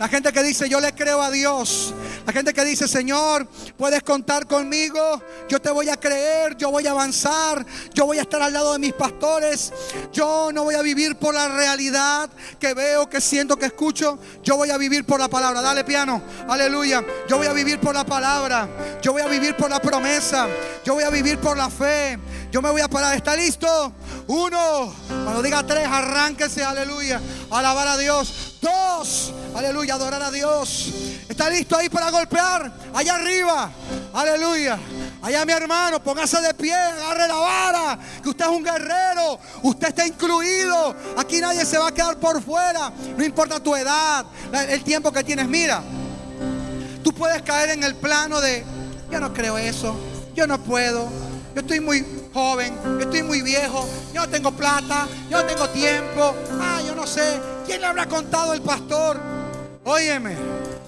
Speaker 2: La gente que dice, yo le creo a Dios. La gente que dice, Señor, puedes contar conmigo. Yo te voy a creer, yo voy a avanzar. Yo voy a estar al lado de mis pastores. Yo no voy a vivir por la realidad que veo, que siento, que escucho. Yo voy a vivir por la palabra. Dale piano. Aleluya. Yo voy a vivir por la palabra. Yo voy a vivir por la promesa. Yo voy a vivir por la fe. Yo me voy a parar. ¿Está listo? Uno. Cuando diga tres, arránquese. Aleluya. Alabar a Dios. Dos. Aleluya. Adorar a Dios. ¿Está listo ahí para golpear? Allá arriba. Aleluya. Allá mi hermano, póngase de pie, agarre la vara, que usted es un guerrero, usted está incluido, aquí nadie se va a quedar por fuera, no importa tu edad, el tiempo que tienes, mira, tú puedes caer en el plano de, yo no creo eso, yo no puedo, yo estoy muy joven, yo estoy muy viejo, yo no tengo plata, yo no tengo tiempo, ah, yo no sé, ¿quién le habrá contado el pastor? Óyeme,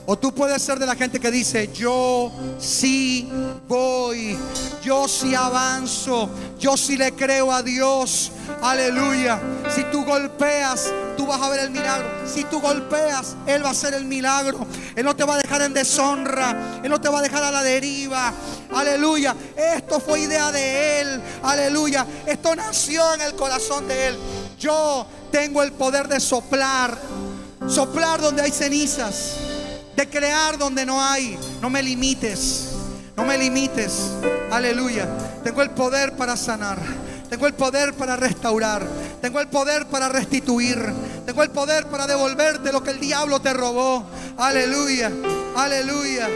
Speaker 2: o tú puedes ser de la gente que dice, yo sí voy, yo sí avanzo, yo sí le creo a Dios, aleluya. Si tú golpeas, tú vas a ver el milagro. Si tú golpeas, Él va a hacer el milagro. Él no te va a dejar en deshonra, Él no te va a dejar a la deriva, aleluya. Esto fue idea de Él, aleluya. Esto nació en el corazón de Él. Yo tengo el poder de soplar Soplar donde hay cenizas. De crear donde no hay. No me limites. No me limites. Aleluya. Tengo el poder para sanar. Tengo el poder para restaurar. Tengo el poder para restituir. Tengo el poder para devolverte lo que el diablo te robó. Aleluya. Aleluya.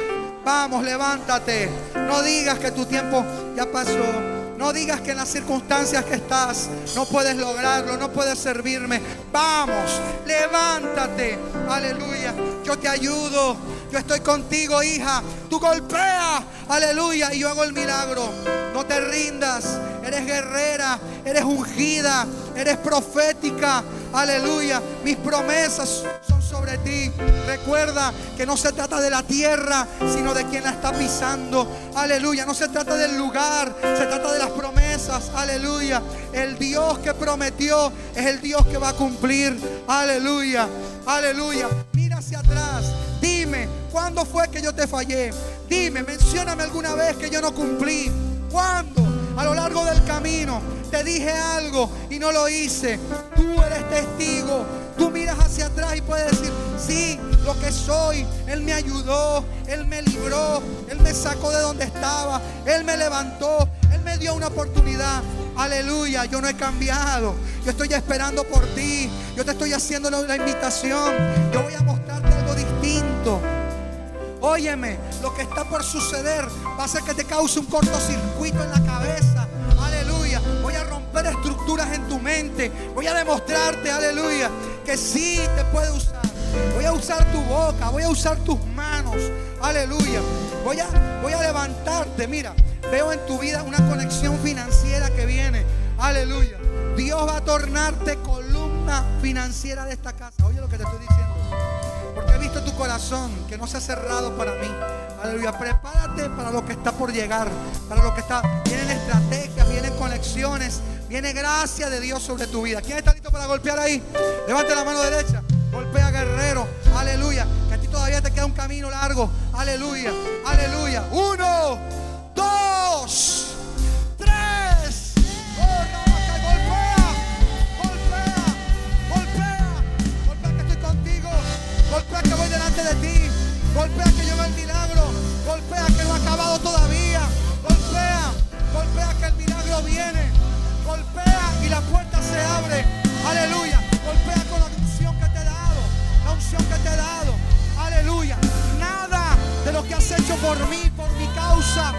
Speaker 2: Vamos, levántate. No digas que tu tiempo ya pasó. No digas que en las circunstancias que estás no puedes lograrlo, no puedes servirme. Vamos, levántate. Aleluya. Yo te ayudo. Estoy contigo, hija. Tú golpea. Aleluya. Y yo hago el milagro. No te rindas. Eres guerrera. Eres ungida. Eres profética. Aleluya. Mis promesas son sobre ti. Recuerda que no se trata de la tierra, sino de quien la está pisando. Aleluya. No se trata del lugar, se trata de las promesas. Aleluya. El Dios que prometió es el Dios que va a cumplir. Aleluya. Aleluya. Mira hacia atrás. ¿Cuándo fue que yo te fallé? Dime, mencióname alguna vez que yo no cumplí. ¿Cuándo? A lo largo del camino te dije algo y no lo hice. Tú eres testigo. Tú miras hacia atrás y puedes decir, sí, lo que soy, Él me ayudó, Él me libró, Él me sacó de donde estaba, Él me levantó, Él me dio una oportunidad. Aleluya, yo no he cambiado. Yo estoy esperando por ti. Yo te estoy haciendo la invitación. Yo voy a mostrarte algo distinto. Óyeme, lo que está por suceder va a hacer que te cause un cortocircuito en la cabeza. Aleluya. Voy a romper estructuras en tu mente. Voy a demostrarte, aleluya, que sí te puede usar. Voy a usar tu boca, voy a usar tus manos. Aleluya. Voy a, voy a levantarte. Mira, veo en tu vida una conexión financiera que viene. Aleluya. Dios va a tornarte columna financiera de esta casa. Oye lo que te estoy diciendo. Porque he visto tu corazón que no se ha cerrado para mí. Aleluya. Prepárate para lo que está por llegar. Para lo que está. Vienen estrategias, vienen conexiones. Viene gracia de Dios sobre tu vida. ¿Quién está listo para golpear ahí? Levante la mano derecha. Golpea guerrero. Aleluya. Que a ti todavía te queda un camino largo. Aleluya. Aleluya. Uno, dos, Golpea que voy delante de ti. Golpea que llegó el milagro. Golpea que no ha acabado todavía. Golpea. Golpea que el milagro viene. Golpea y la puerta se abre. Aleluya. Golpea con la unción que te he dado. La unción que te he dado. Aleluya. Nada de lo que has hecho por mí, por mi causa,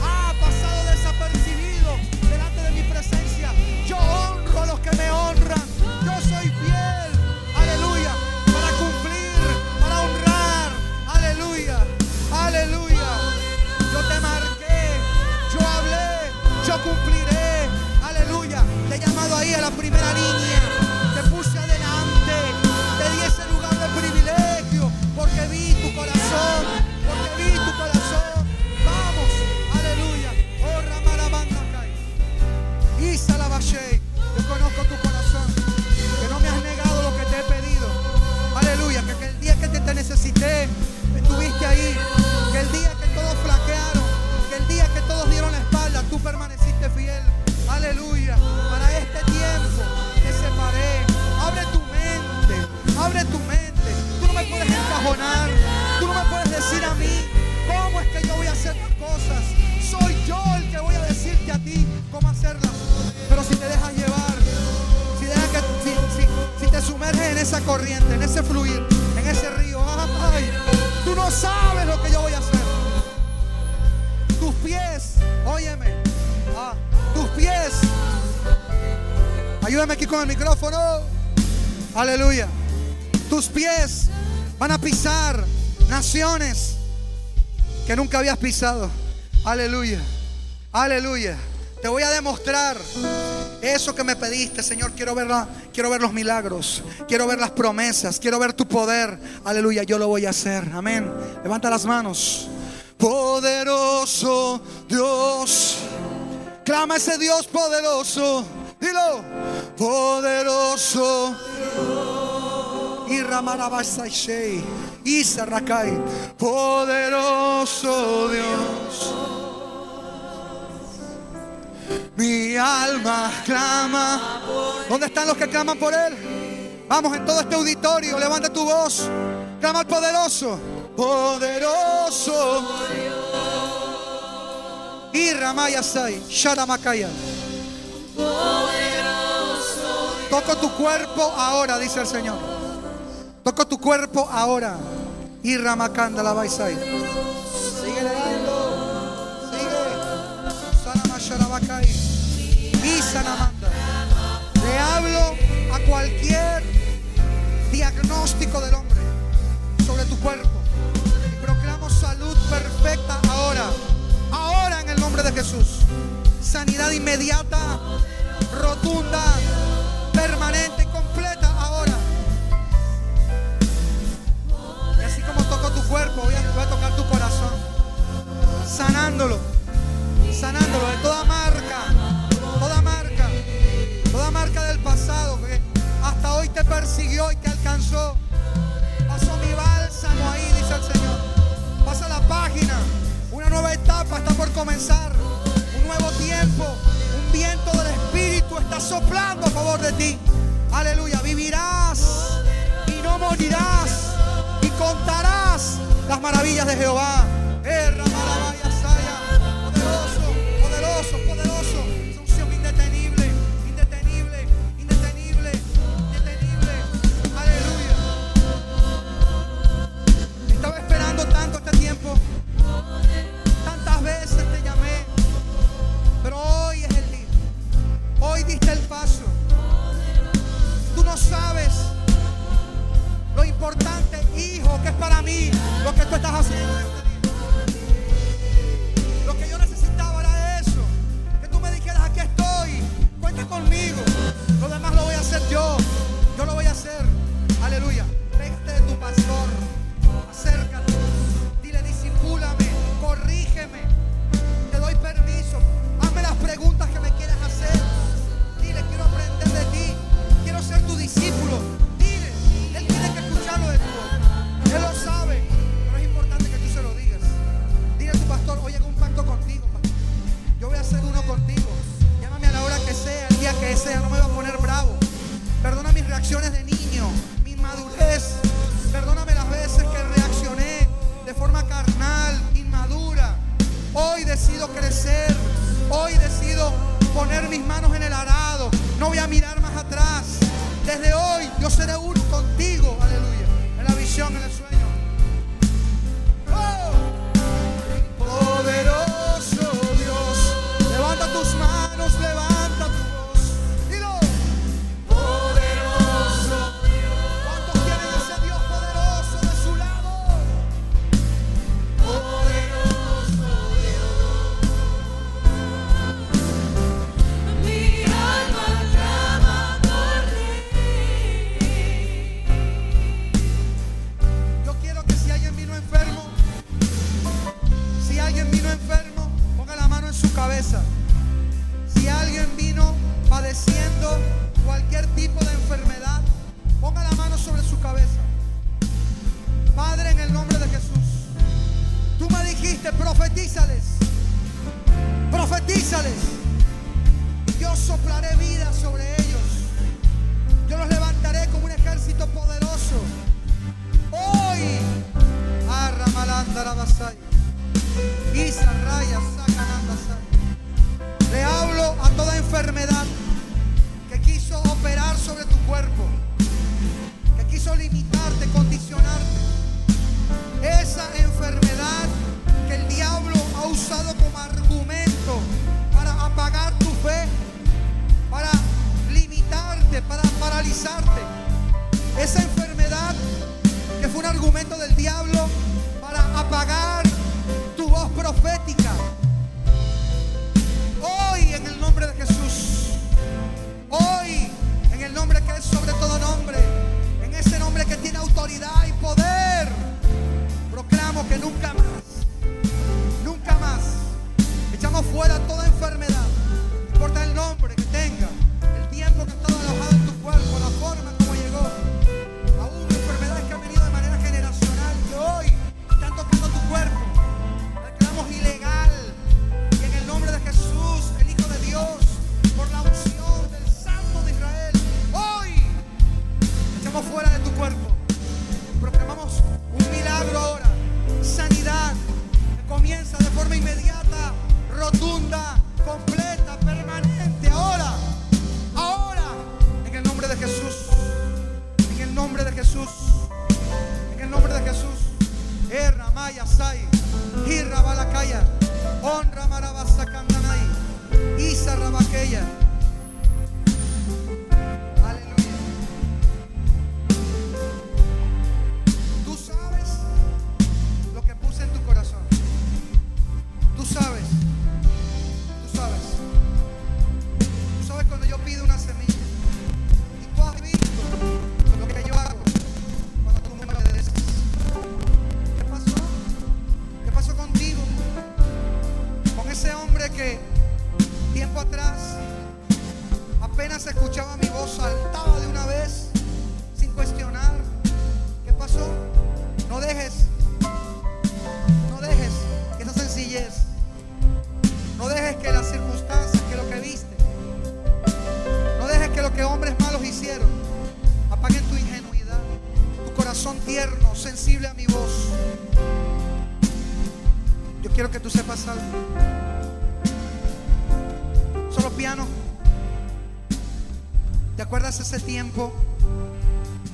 Speaker 2: ha pasado desapercibido delante de mi presencia. Yo honro a los que me honran. Yo soy ahí a la primera línea. Te puse adelante. Te di ese lugar de privilegio. Porque vi tu corazón. Porque vi tu corazón. Vamos. Aleluya. Oh, Ramarabandacay. Isa la Valle. Yo conozco tu corazón. Que no me has negado lo que te he pedido. Aleluya. Que, que el día que te, te necesité, estuviste ahí. Que el día que todos flaquearon. Que el día que todos dieron la espalda, tú permaneciste fiel. Aleluya. Para Abre tu mente. Tú no me puedes encajonar. Tú no me puedes decir a mí cómo es que yo voy a hacer las cosas. Soy yo el que voy a decirte a ti cómo hacerlas. Pero si te dejas llevar, si, te sumerges en esa corriente, en ese fluir, en ese río, tú no sabes lo que yo voy a hacer. Tus pies, óyeme, ah, tus pies. Ayúdame aquí con el micrófono. Aleluya. Tus pies van a pisar naciones que nunca habías pisado. Aleluya. Aleluya. Te voy a demostrar eso que me pediste, Señor. Quiero ver, la- quiero ver los milagros. Quiero ver las promesas. Quiero ver tu poder. Aleluya. Yo lo voy a hacer. Amén. Levanta las manos. Poderoso Dios. Clama ese Dios poderoso. Dilo. Poderoso. Ramarabasashei. Y Sarrakai. Poderoso Dios. Mi alma clama. ¿Dónde están los que claman por Él? Vamos en todo este auditorio. Levanta tu voz. Clama al poderoso. Poderoso. Y Ramayasai. Sharamakaya. Toco tu cuerpo ahora, dice el Señor. Toco tu cuerpo ahora. Y Ramakanda la Baisai. Sigue dando. Sigue. Sanamasharabacay. Sanamanda. Le hablo a cualquier diagnóstico del hombre sobre tu cuerpo. Y proclamo salud perfecta ahora. Ahora en el nombre de Jesús. Sanidad inmediata, rotunda, permanente cuerpo, voy a, tocar tu corazón. Sanándolo. Sanándolo de toda marca. Toda marca. Toda marca del pasado que hasta hoy te persiguió y te alcanzó. Pasó mi bálsamo ahí, dice el Señor. Pasa la página. Una nueva etapa está por comenzar. Un nuevo tiempo. Un viento del Espíritu está soplando a favor de ti. Aleluya. Vivirás y no morirás. Contarás las maravillas de Jehová. Eh. Poderoso, poderoso, poderoso. Es unción indetenible, indetenible, indetenible, indetenible. Aleluya. Estaba esperando tanto este tiempo. Tantas veces te llamé. Pero hoy es el día. Hoy diste el paso. Tú no sabes lo importante, hijo, que es para mí lo que tú estás haciendo. en este. Lo que yo necesitaba era eso. Que tú me dijeras, aquí estoy. Cuenta conmigo. Lo demás lo voy a hacer yo. Yo lo voy a hacer. Aleluya. Pégate de tu pastor. Acércate. Dile, disipúlame. Corrígeme. Te doy permiso. Hazme las preguntas que me quieras hacer. Dile, quiero aprender de ti. Quiero ser tu discípulo. Él lo sabe. Pero es importante que tú se lo digas. Dile a tu pastor, oye, hago un pacto contigo. Yo voy a hacer uno contigo. Llámame a la hora que sea, el día que sea. No me voy a poner bravo. Perdona mis reacciones de niño, mi inmadurez. Perdóname las veces que reaccioné de forma carnal, inmadura. Hoy decido crecer. Hoy decido poner mis manos en el arado. No voy a mirar más atrás. Desde hoy yo seré uno contigo. En el sueño. ¡Oh! Poderoso Dios, levanta tus manos, levanta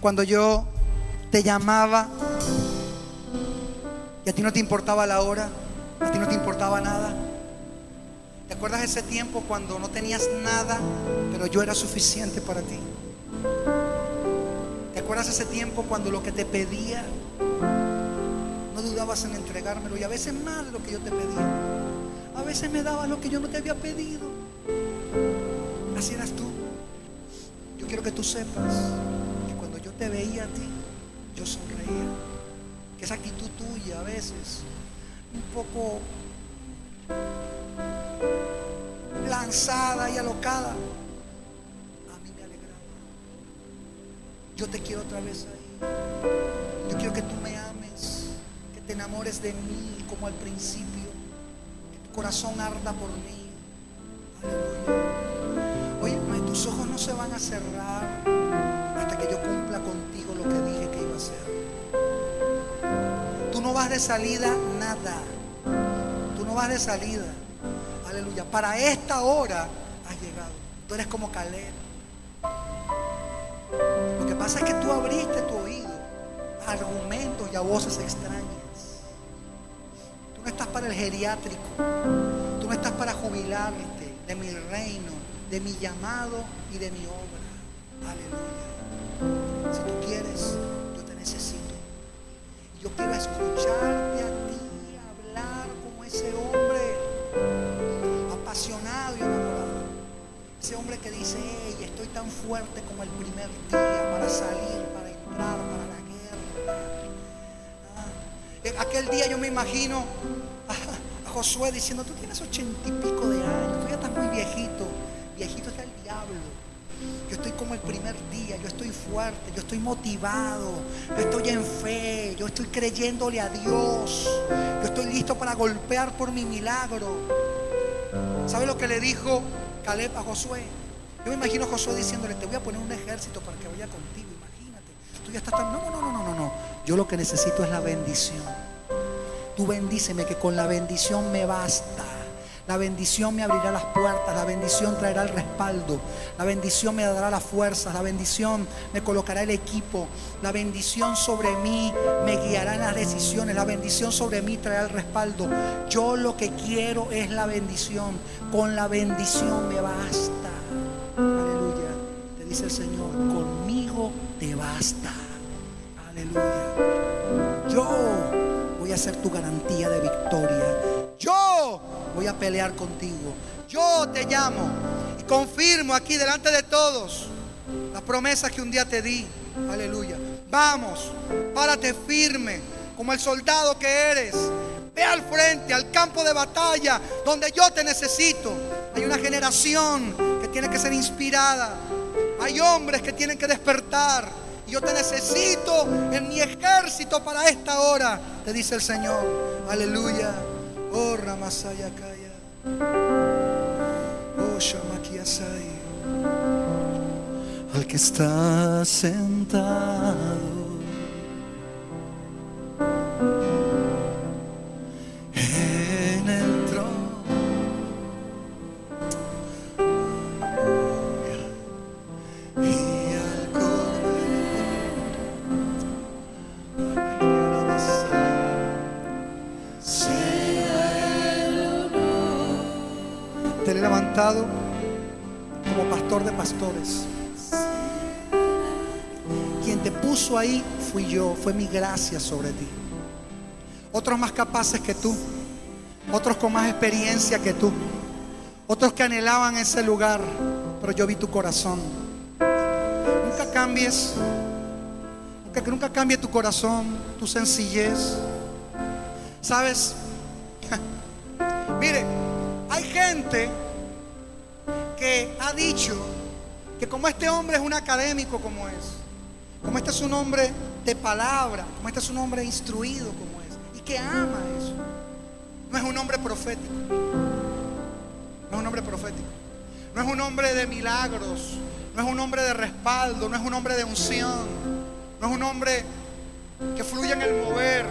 Speaker 2: cuando yo te llamaba y a ti no te importaba la hora? A ti no te importaba nada. ¿Te acuerdas ese tiempo cuando no tenías nada, pero yo era suficiente para ti? ¿Te acuerdas ese tiempo cuando lo que te pedía no dudabas en entregármelo y a veces más de lo que yo te pedía? A veces me dabas lo que yo no te había pedido. Así eras tú. Quiero que tú sepas que cuando yo te veía a ti, yo sonreía. Que esa actitud tuya a veces, un poco lanzada y alocada, a mí me alegraba. Yo te quiero otra vez ahí. Yo quiero que tú me ames, que te enamores de mí como al principio, que tu corazón arda por mí. Aleluya. Oye, tus ojos no se van a cerrar hasta que yo cumpla contigo lo que dije que iba a hacer. Tú no vas de salida nada. Tú no vas de salida. Aleluya. Para esta hora has llegado. Tú eres como Caleb. Lo que pasa es que tú abriste tu oído a argumentos y a voces extrañas. Tú no estás para el geriátrico. Tú no estás para jubilarte de mi reino, de mi llamado y de mi obra. Aleluya. Si tú quieres, yo te necesito. Yo quiero escucharte a ti hablar como ese hombre apasionado y enamorado. Ese hombre que dice, hey, estoy tan fuerte como el primer día para salir, para entrar, para la guerra. Ah, aquel día yo me imagino a Josué diciendo, tú tienes ochenta y pico de años, tú ya estás muy viejito. Viejito está el diablo. Yo estoy como el primer día, yo estoy fuerte, yo estoy motivado, yo estoy en fe, yo estoy creyéndole a Dios, yo estoy listo para golpear por mi milagro. ¿Sabe lo que le dijo Caleb a Josué? Yo me imagino a Josué diciéndole, te voy a poner un ejército para que vaya contigo, imagínate. Tú ya estás tan... No, no, no, no, no, no. Yo lo que necesito es la bendición. Tú bendíceme que con la bendición me basta. La bendición me abrirá las puertas, la bendición traerá el respaldo, la bendición me dará las fuerzas, la bendición me colocará el equipo, la bendición sobre mí me guiará en las decisiones, la bendición sobre mí traerá el respaldo. Yo lo que quiero es la bendición, con la bendición me basta. Aleluya, te dice el Señor, conmigo te basta. Aleluya. Yo voy a ser tu garantía de victoria. Voy a pelear contigo. Yo te llamo y confirmo aquí delante de todos las promesas que un día te di. Aleluya. Vamos, párate firme como el soldado que eres. Ve al frente, al campo de batalla, donde yo te necesito. Hay una generación que tiene que ser inspirada. Hay hombres que tienen que despertar. Yo te necesito en mi ejército para esta hora, te dice el Señor. Aleluya. Oh, Ramasaya Kaya. Oh, Shamakiasai.
Speaker 4: al que está sentado.
Speaker 2: Como pastor de pastores. Quien te puso ahí fui yo, fue mi gracia sobre ti. Otros más capaces que tú, otros con más experiencia que tú, otros que anhelaban ese lugar, pero yo vi tu corazón. Nunca cambies, nunca, nunca cambie tu corazón, tu sencillez. ¿Sabes? Mire, hay gente ha dicho que como este hombre es un académico como es, como este es un hombre de palabra, como este es un hombre instruido como es, y que ama eso, no es un hombre profético, no es un hombre profético, no es un hombre de milagros, no es un hombre de respaldo, no es un hombre de unción, no es un hombre que fluya en el mover.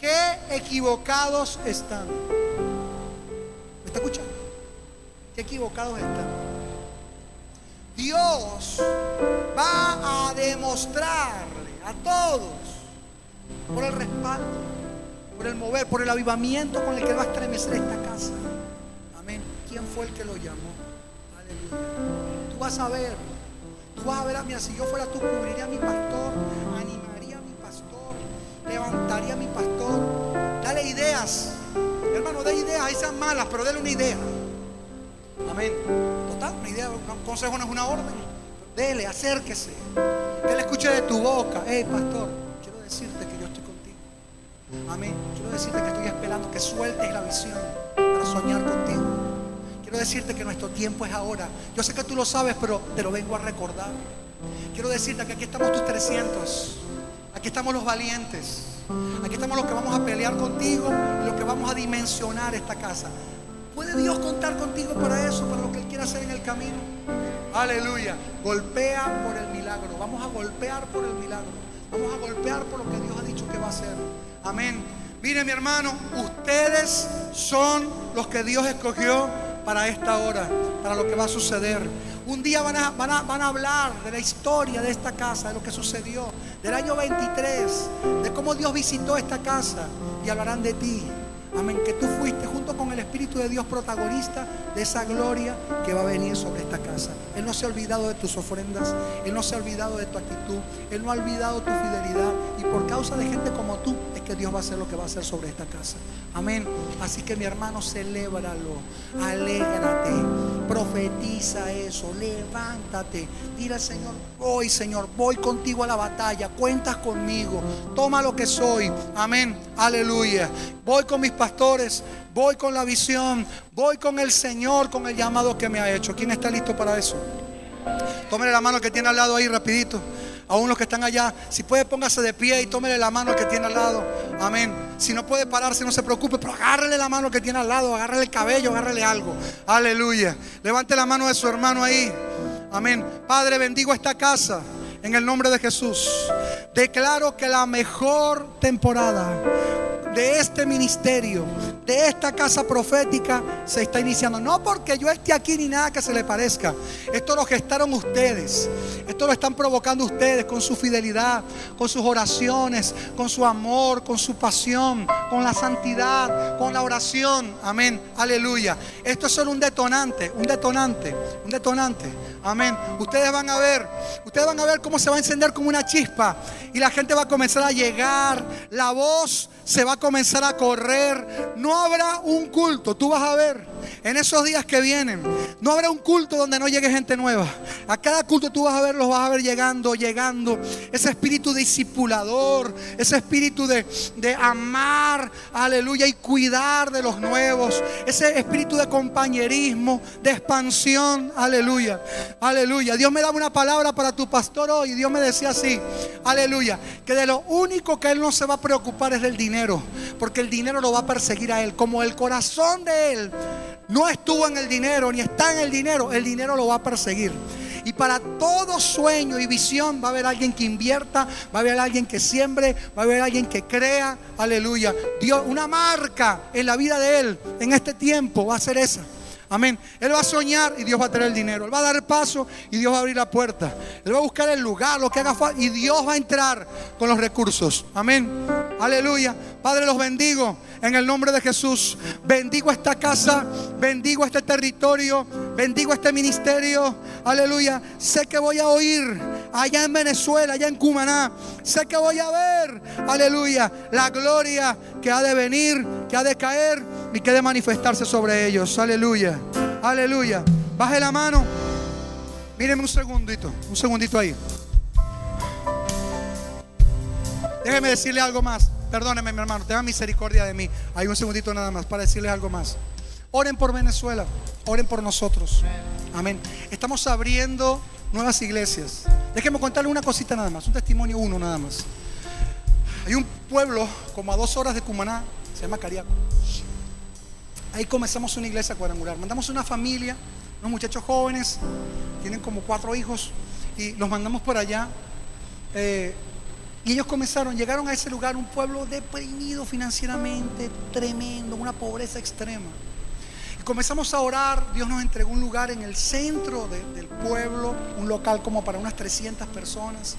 Speaker 2: Qué equivocados están. ¿Me está escuchando? Qué equivocados están. Dios va a demostrarle a todos por el respaldo, por el mover, por el avivamiento con el que va a estremecer esta casa. Amén. ¿Quién fue el que lo llamó? Aleluya. Tú vas a ver, tú vas a ver a si yo fuera tú, cubriría a mi pastor, animaría a mi pastor, levantaría a mi pastor. Dale ideas. Hermano, dé ideas, ahí sean malas, pero dale una idea. Amén. Total, una idea, un consejo no es una orden. Dele, acérquese. Que él escuche de tu boca. Hey, pastor, quiero decirte que yo estoy contigo. Amén. Quiero decirte que estoy esperando que sueltes la visión para soñar contigo. Quiero decirte que nuestro tiempo es ahora. Yo sé que tú lo sabes, pero te lo vengo a recordar. Quiero decirte que aquí estamos tus 300. Aquí estamos los valientes. Aquí estamos los que vamos a pelear contigo y los que vamos a dimensionar esta casa. ¿Puede Dios contar contigo para eso, para lo que Él quiere hacer en el camino? Aleluya. Golpea por el milagro. Vamos a golpear por el milagro. Vamos a golpear por lo que Dios ha dicho que va a hacer. Amén. Mire mi hermano, ustedes son los que Dios escogió para esta hora, para lo que va a suceder. Un día van a, van, a, van a hablar de la historia de esta casa, de lo que sucedió, del año 23, de cómo Dios visitó esta casa y hablarán de ti. Amén, que tú fuiste junto con el Espíritu de Dios protagonista de esa gloria que va a venir sobre esta casa. Él no se ha olvidado de tus ofrendas, Él no se ha olvidado de tu actitud, Él no ha olvidado tu fidelidad y por causa de gente como tú es que Dios va a hacer lo que va a hacer sobre esta casa. Amén. Así que mi hermano, celébralo, alégrate, profetiza eso, levántate, dile al Señor, voy Señor, voy contigo a la batalla, cuentas conmigo, toma lo que soy. Amén. Aleluya. Voy con mis pastores, voy con la visión, voy con el Señor, con el llamado que me ha hecho. ¿Quién está listo para eso? Tómele la mano que tiene al lado ahí rapidito. Aún los que están allá, si puede póngase de pie y tómele la mano que tiene al lado. Amén. Si no puede pararse, no se preocupe, pero agárrele la mano que tiene al lado, agárrele el cabello, agárrele algo. Aleluya. Levante la mano de su hermano ahí. Amén. Padre, bendigo esta casa en el nombre de Jesús. Declaro que la mejor temporada de este ministerio, de esta casa profética, se está iniciando. No porque yo esté aquí ni nada que se le parezca. Esto lo gestaron ustedes. Esto lo están provocando ustedes con su fidelidad, con sus oraciones, con su amor, con su pasión, con la santidad, con la oración. Amén. Aleluya. Esto es solo un detonante, un detonante, un detonante. Amén. Ustedes van a ver, ustedes van a ver cómo se va a encender como una chispa y la gente va a comenzar a llegar. La voz se va a comenzar a correr. No habrá un culto, tú vas a ver en esos días que vienen. No habrá un culto donde no llegue gente nueva. A cada culto tú vas a ver, los vas a ver llegando, llegando. Ese espíritu discipulador, ese espíritu de, de amar, aleluya, y cuidar de los nuevos. Ese espíritu de compañerismo, de expansión, aleluya, aleluya. Dios me daba una palabra para tu pastor hoy. Dios me decía así, aleluya, que de lo único que él no se va a preocupar es del dinero, porque el dinero lo va a perseguir a él, como el corazón de él no estuvo en el dinero ni está en el dinero, el dinero lo va a perseguir. Y para todo sueño y visión va a haber alguien que invierta, va a haber alguien que siembre, va a haber alguien que crea. Aleluya. Dios, una marca en la vida de él en este tiempo va a ser esa. Amén. Él va a soñar y Dios va a tener el dinero. Él va a dar el paso y Dios va a abrir la puerta. Él va a buscar el lugar, lo que haga falta y Dios va a entrar con los recursos. Amén. Aleluya. Padre, los bendigo en el nombre de Jesús. Bendigo esta casa, bendigo este territorio, bendigo este ministerio. Aleluya. Sé que voy a oír allá en Venezuela, allá en Cumaná. Sé que voy a ver, aleluya, la gloria que ha de venir, que ha de caer y que ha de manifestarse sobre ellos. Aleluya. Aleluya. Baje la mano. Míreme un segundito, un segundito ahí. Déjeme decirle algo más. Perdóneme, mi hermano, tenga misericordia de mí. Hay un segundito nada más para decirle algo más. Oren por Venezuela, oren por nosotros. Amén. Estamos abriendo nuevas iglesias. Déjenme contarle una cosita nada más, un testimonio uno nada más. Hay un pueblo como a dos horas de Cumaná, se llama Cariaco. Ahí comenzamos una iglesia cuadrangular. Mandamos una familia, unos muchachos jóvenes, tienen como cuatro hijos, y los mandamos por allá. Eh, Y ellos comenzaron, llegaron a ese lugar, un pueblo deprimido financieramente, tremendo, una pobreza extrema. Y comenzamos a orar, Dios nos entregó un lugar en el centro de- del pueblo, un local como para unas 300 personas.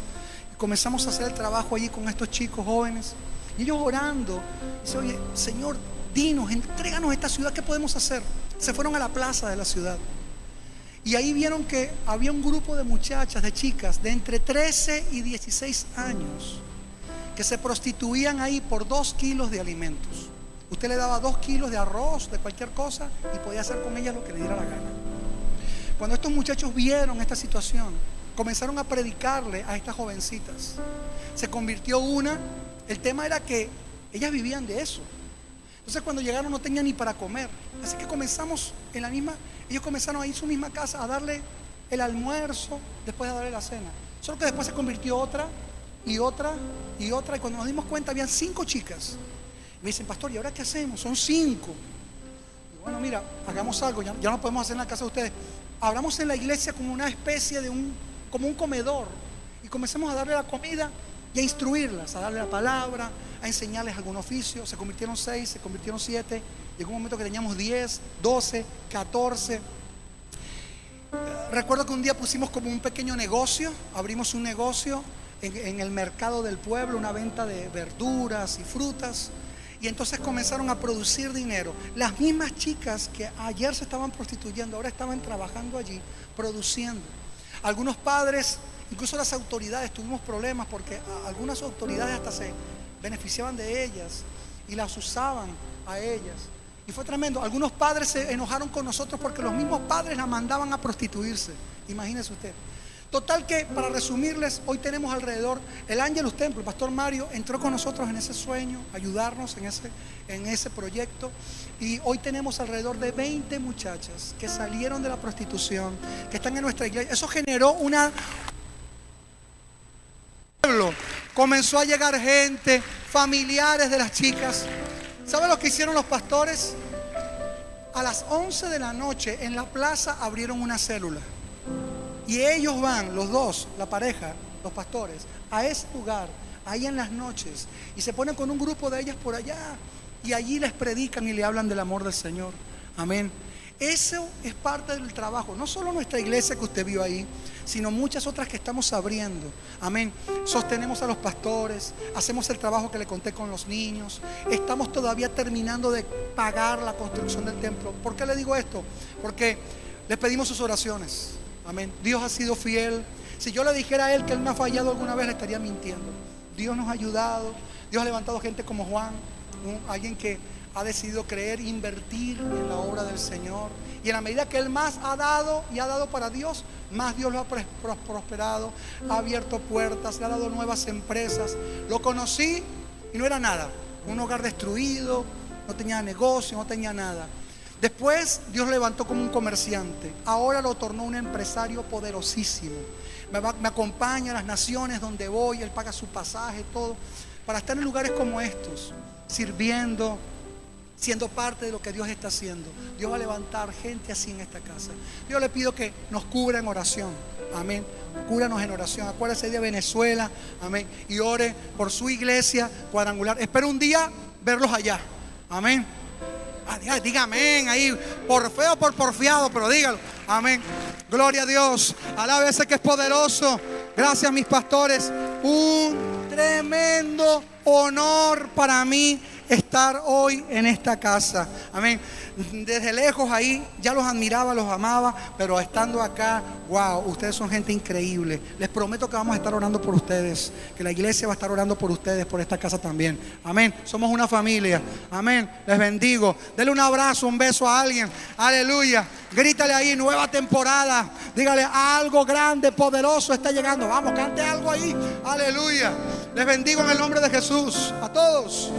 Speaker 2: Y comenzamos a hacer el trabajo allí con estos chicos jóvenes. Y ellos orando, dice, oye, Señor, dinos, entréganos esta ciudad, ¿qué podemos hacer? Se fueron a la plaza de la ciudad. Y ahí vieron que había un grupo de muchachas, de chicas, de entre 13 y 16 años, que se prostituían ahí por dos kilos de alimentos. Usted le daba dos kilos de arroz, de cualquier cosa, y podía hacer con ellas lo que le diera la gana. Cuando estos muchachos vieron esta situación, comenzaron a predicarle a estas jovencitas. Se convirtió una, el tema era que ellas vivían de eso. Entonces cuando llegaron no tenían ni para comer. Así que comenzamos en la misma, ellos comenzaron ahí en su misma casa a darle el almuerzo después de darle la cena. Solo que después se convirtió otra y otra y otra. Y cuando nos dimos cuenta habían cinco chicas. Me dicen, pastor, ¿y ahora qué hacemos? Son cinco. Y bueno, mira, hagamos algo, ya, ya no podemos hacer en la casa de ustedes. Abramos en la iglesia como una especie de un, como un comedor. Y comencemos a darle la comida y a instruirlas, a darle la palabra, a enseñarles algún oficio. Se convirtieron seis, se convirtieron siete. Llegó un momento que teníamos 10, 12, 14. Recuerdo que un día pusimos como un pequeño negocio, abrimos un negocio en, en el mercado del pueblo, una venta de verduras y frutas. Y entonces comenzaron a producir dinero. Las mismas chicas que ayer se estaban prostituyendo, ahora estaban trabajando allí, produciendo. Algunos padres, incluso las autoridades, tuvimos problemas porque algunas autoridades hasta se beneficiaban de ellas y las usaban a ellas. Y fue tremendo. Algunos padres se enojaron con nosotros porque los mismos padres la mandaban a prostituirse. Imagínese usted. Total que, para resumirles, hoy tenemos alrededor, el Ángelus Templo, el pastor Mario entró con nosotros en ese sueño, ayudarnos en ese, en ese proyecto. Y hoy tenemos alrededor de 20 muchachas que salieron de la prostitución, que están en nuestra iglesia. Eso generó una, pueblo. Comenzó a llegar gente, familiares de las chicas. ¿Saben lo que hicieron los pastores? A las 11 de la noche en la plaza abrieron una célula. Y ellos van, los dos, la pareja, los pastores, a ese lugar, ahí en las noches, y se ponen con un grupo de ellas por allá, y allí les predican y le hablan del amor del Señor. Amén. Eso es parte del trabajo, no solo nuestra iglesia que usted vio ahí, sino muchas otras que estamos abriendo. Amén. Sostenemos a los pastores, hacemos el trabajo que le conté con los niños. Estamos todavía terminando de pagar la construcción del templo. ¿Por qué le digo esto? Porque les pedimos sus oraciones. Amén. Dios ha sido fiel. Si yo le dijera a Él que Él me ha fallado alguna vez, le estaría mintiendo. Dios nos ha ayudado. Dios ha levantado gente como Juan, alguien que ha decidido creer, invertir en la obra del Señor. Y en la medida que Él más ha dado y ha dado para Dios, más Dios lo ha prosperado, ha abierto puertas, le ha dado nuevas empresas. Lo conocí y no era nada. Un hogar destruido, no tenía negocio, no tenía nada. Después Dios lo levantó como un comerciante. Ahora lo tornó un empresario poderosísimo. Me acompaña a las naciones donde voy, Él paga su pasaje, todo, para estar en lugares como estos, sirviendo, siendo parte de lo que Dios está haciendo. Dios va a levantar gente así en esta casa. Yo le pido que nos cubra en oración. Amén. Cúranos en oración. Acuérdese de Venezuela. Amén. Y ore por su iglesia cuadrangular. Espero un día verlos allá. Amén. Ah, diga, amén ahí, por feo, por porfiado, pero dígalo. Amén. Gloria a Dios. Alabe ese que es poderoso. Gracias, mis pastores. Un tremendo honor para mí estar hoy en esta casa. Amén. Desde lejos ahí ya los admiraba, los amaba, pero estando acá, wow, ustedes son gente increíble. Les prometo que vamos a estar orando por ustedes, que la iglesia va a estar orando por ustedes, por esta casa también. Amén. Somos una familia. Amén. Les bendigo. Dele un abrazo, un beso a alguien. Aleluya. Grítale ahí, nueva temporada. Dígale, algo grande, poderoso está llegando. Vamos, cante algo ahí. Aleluya. Les bendigo en el nombre de Jesús. A todos.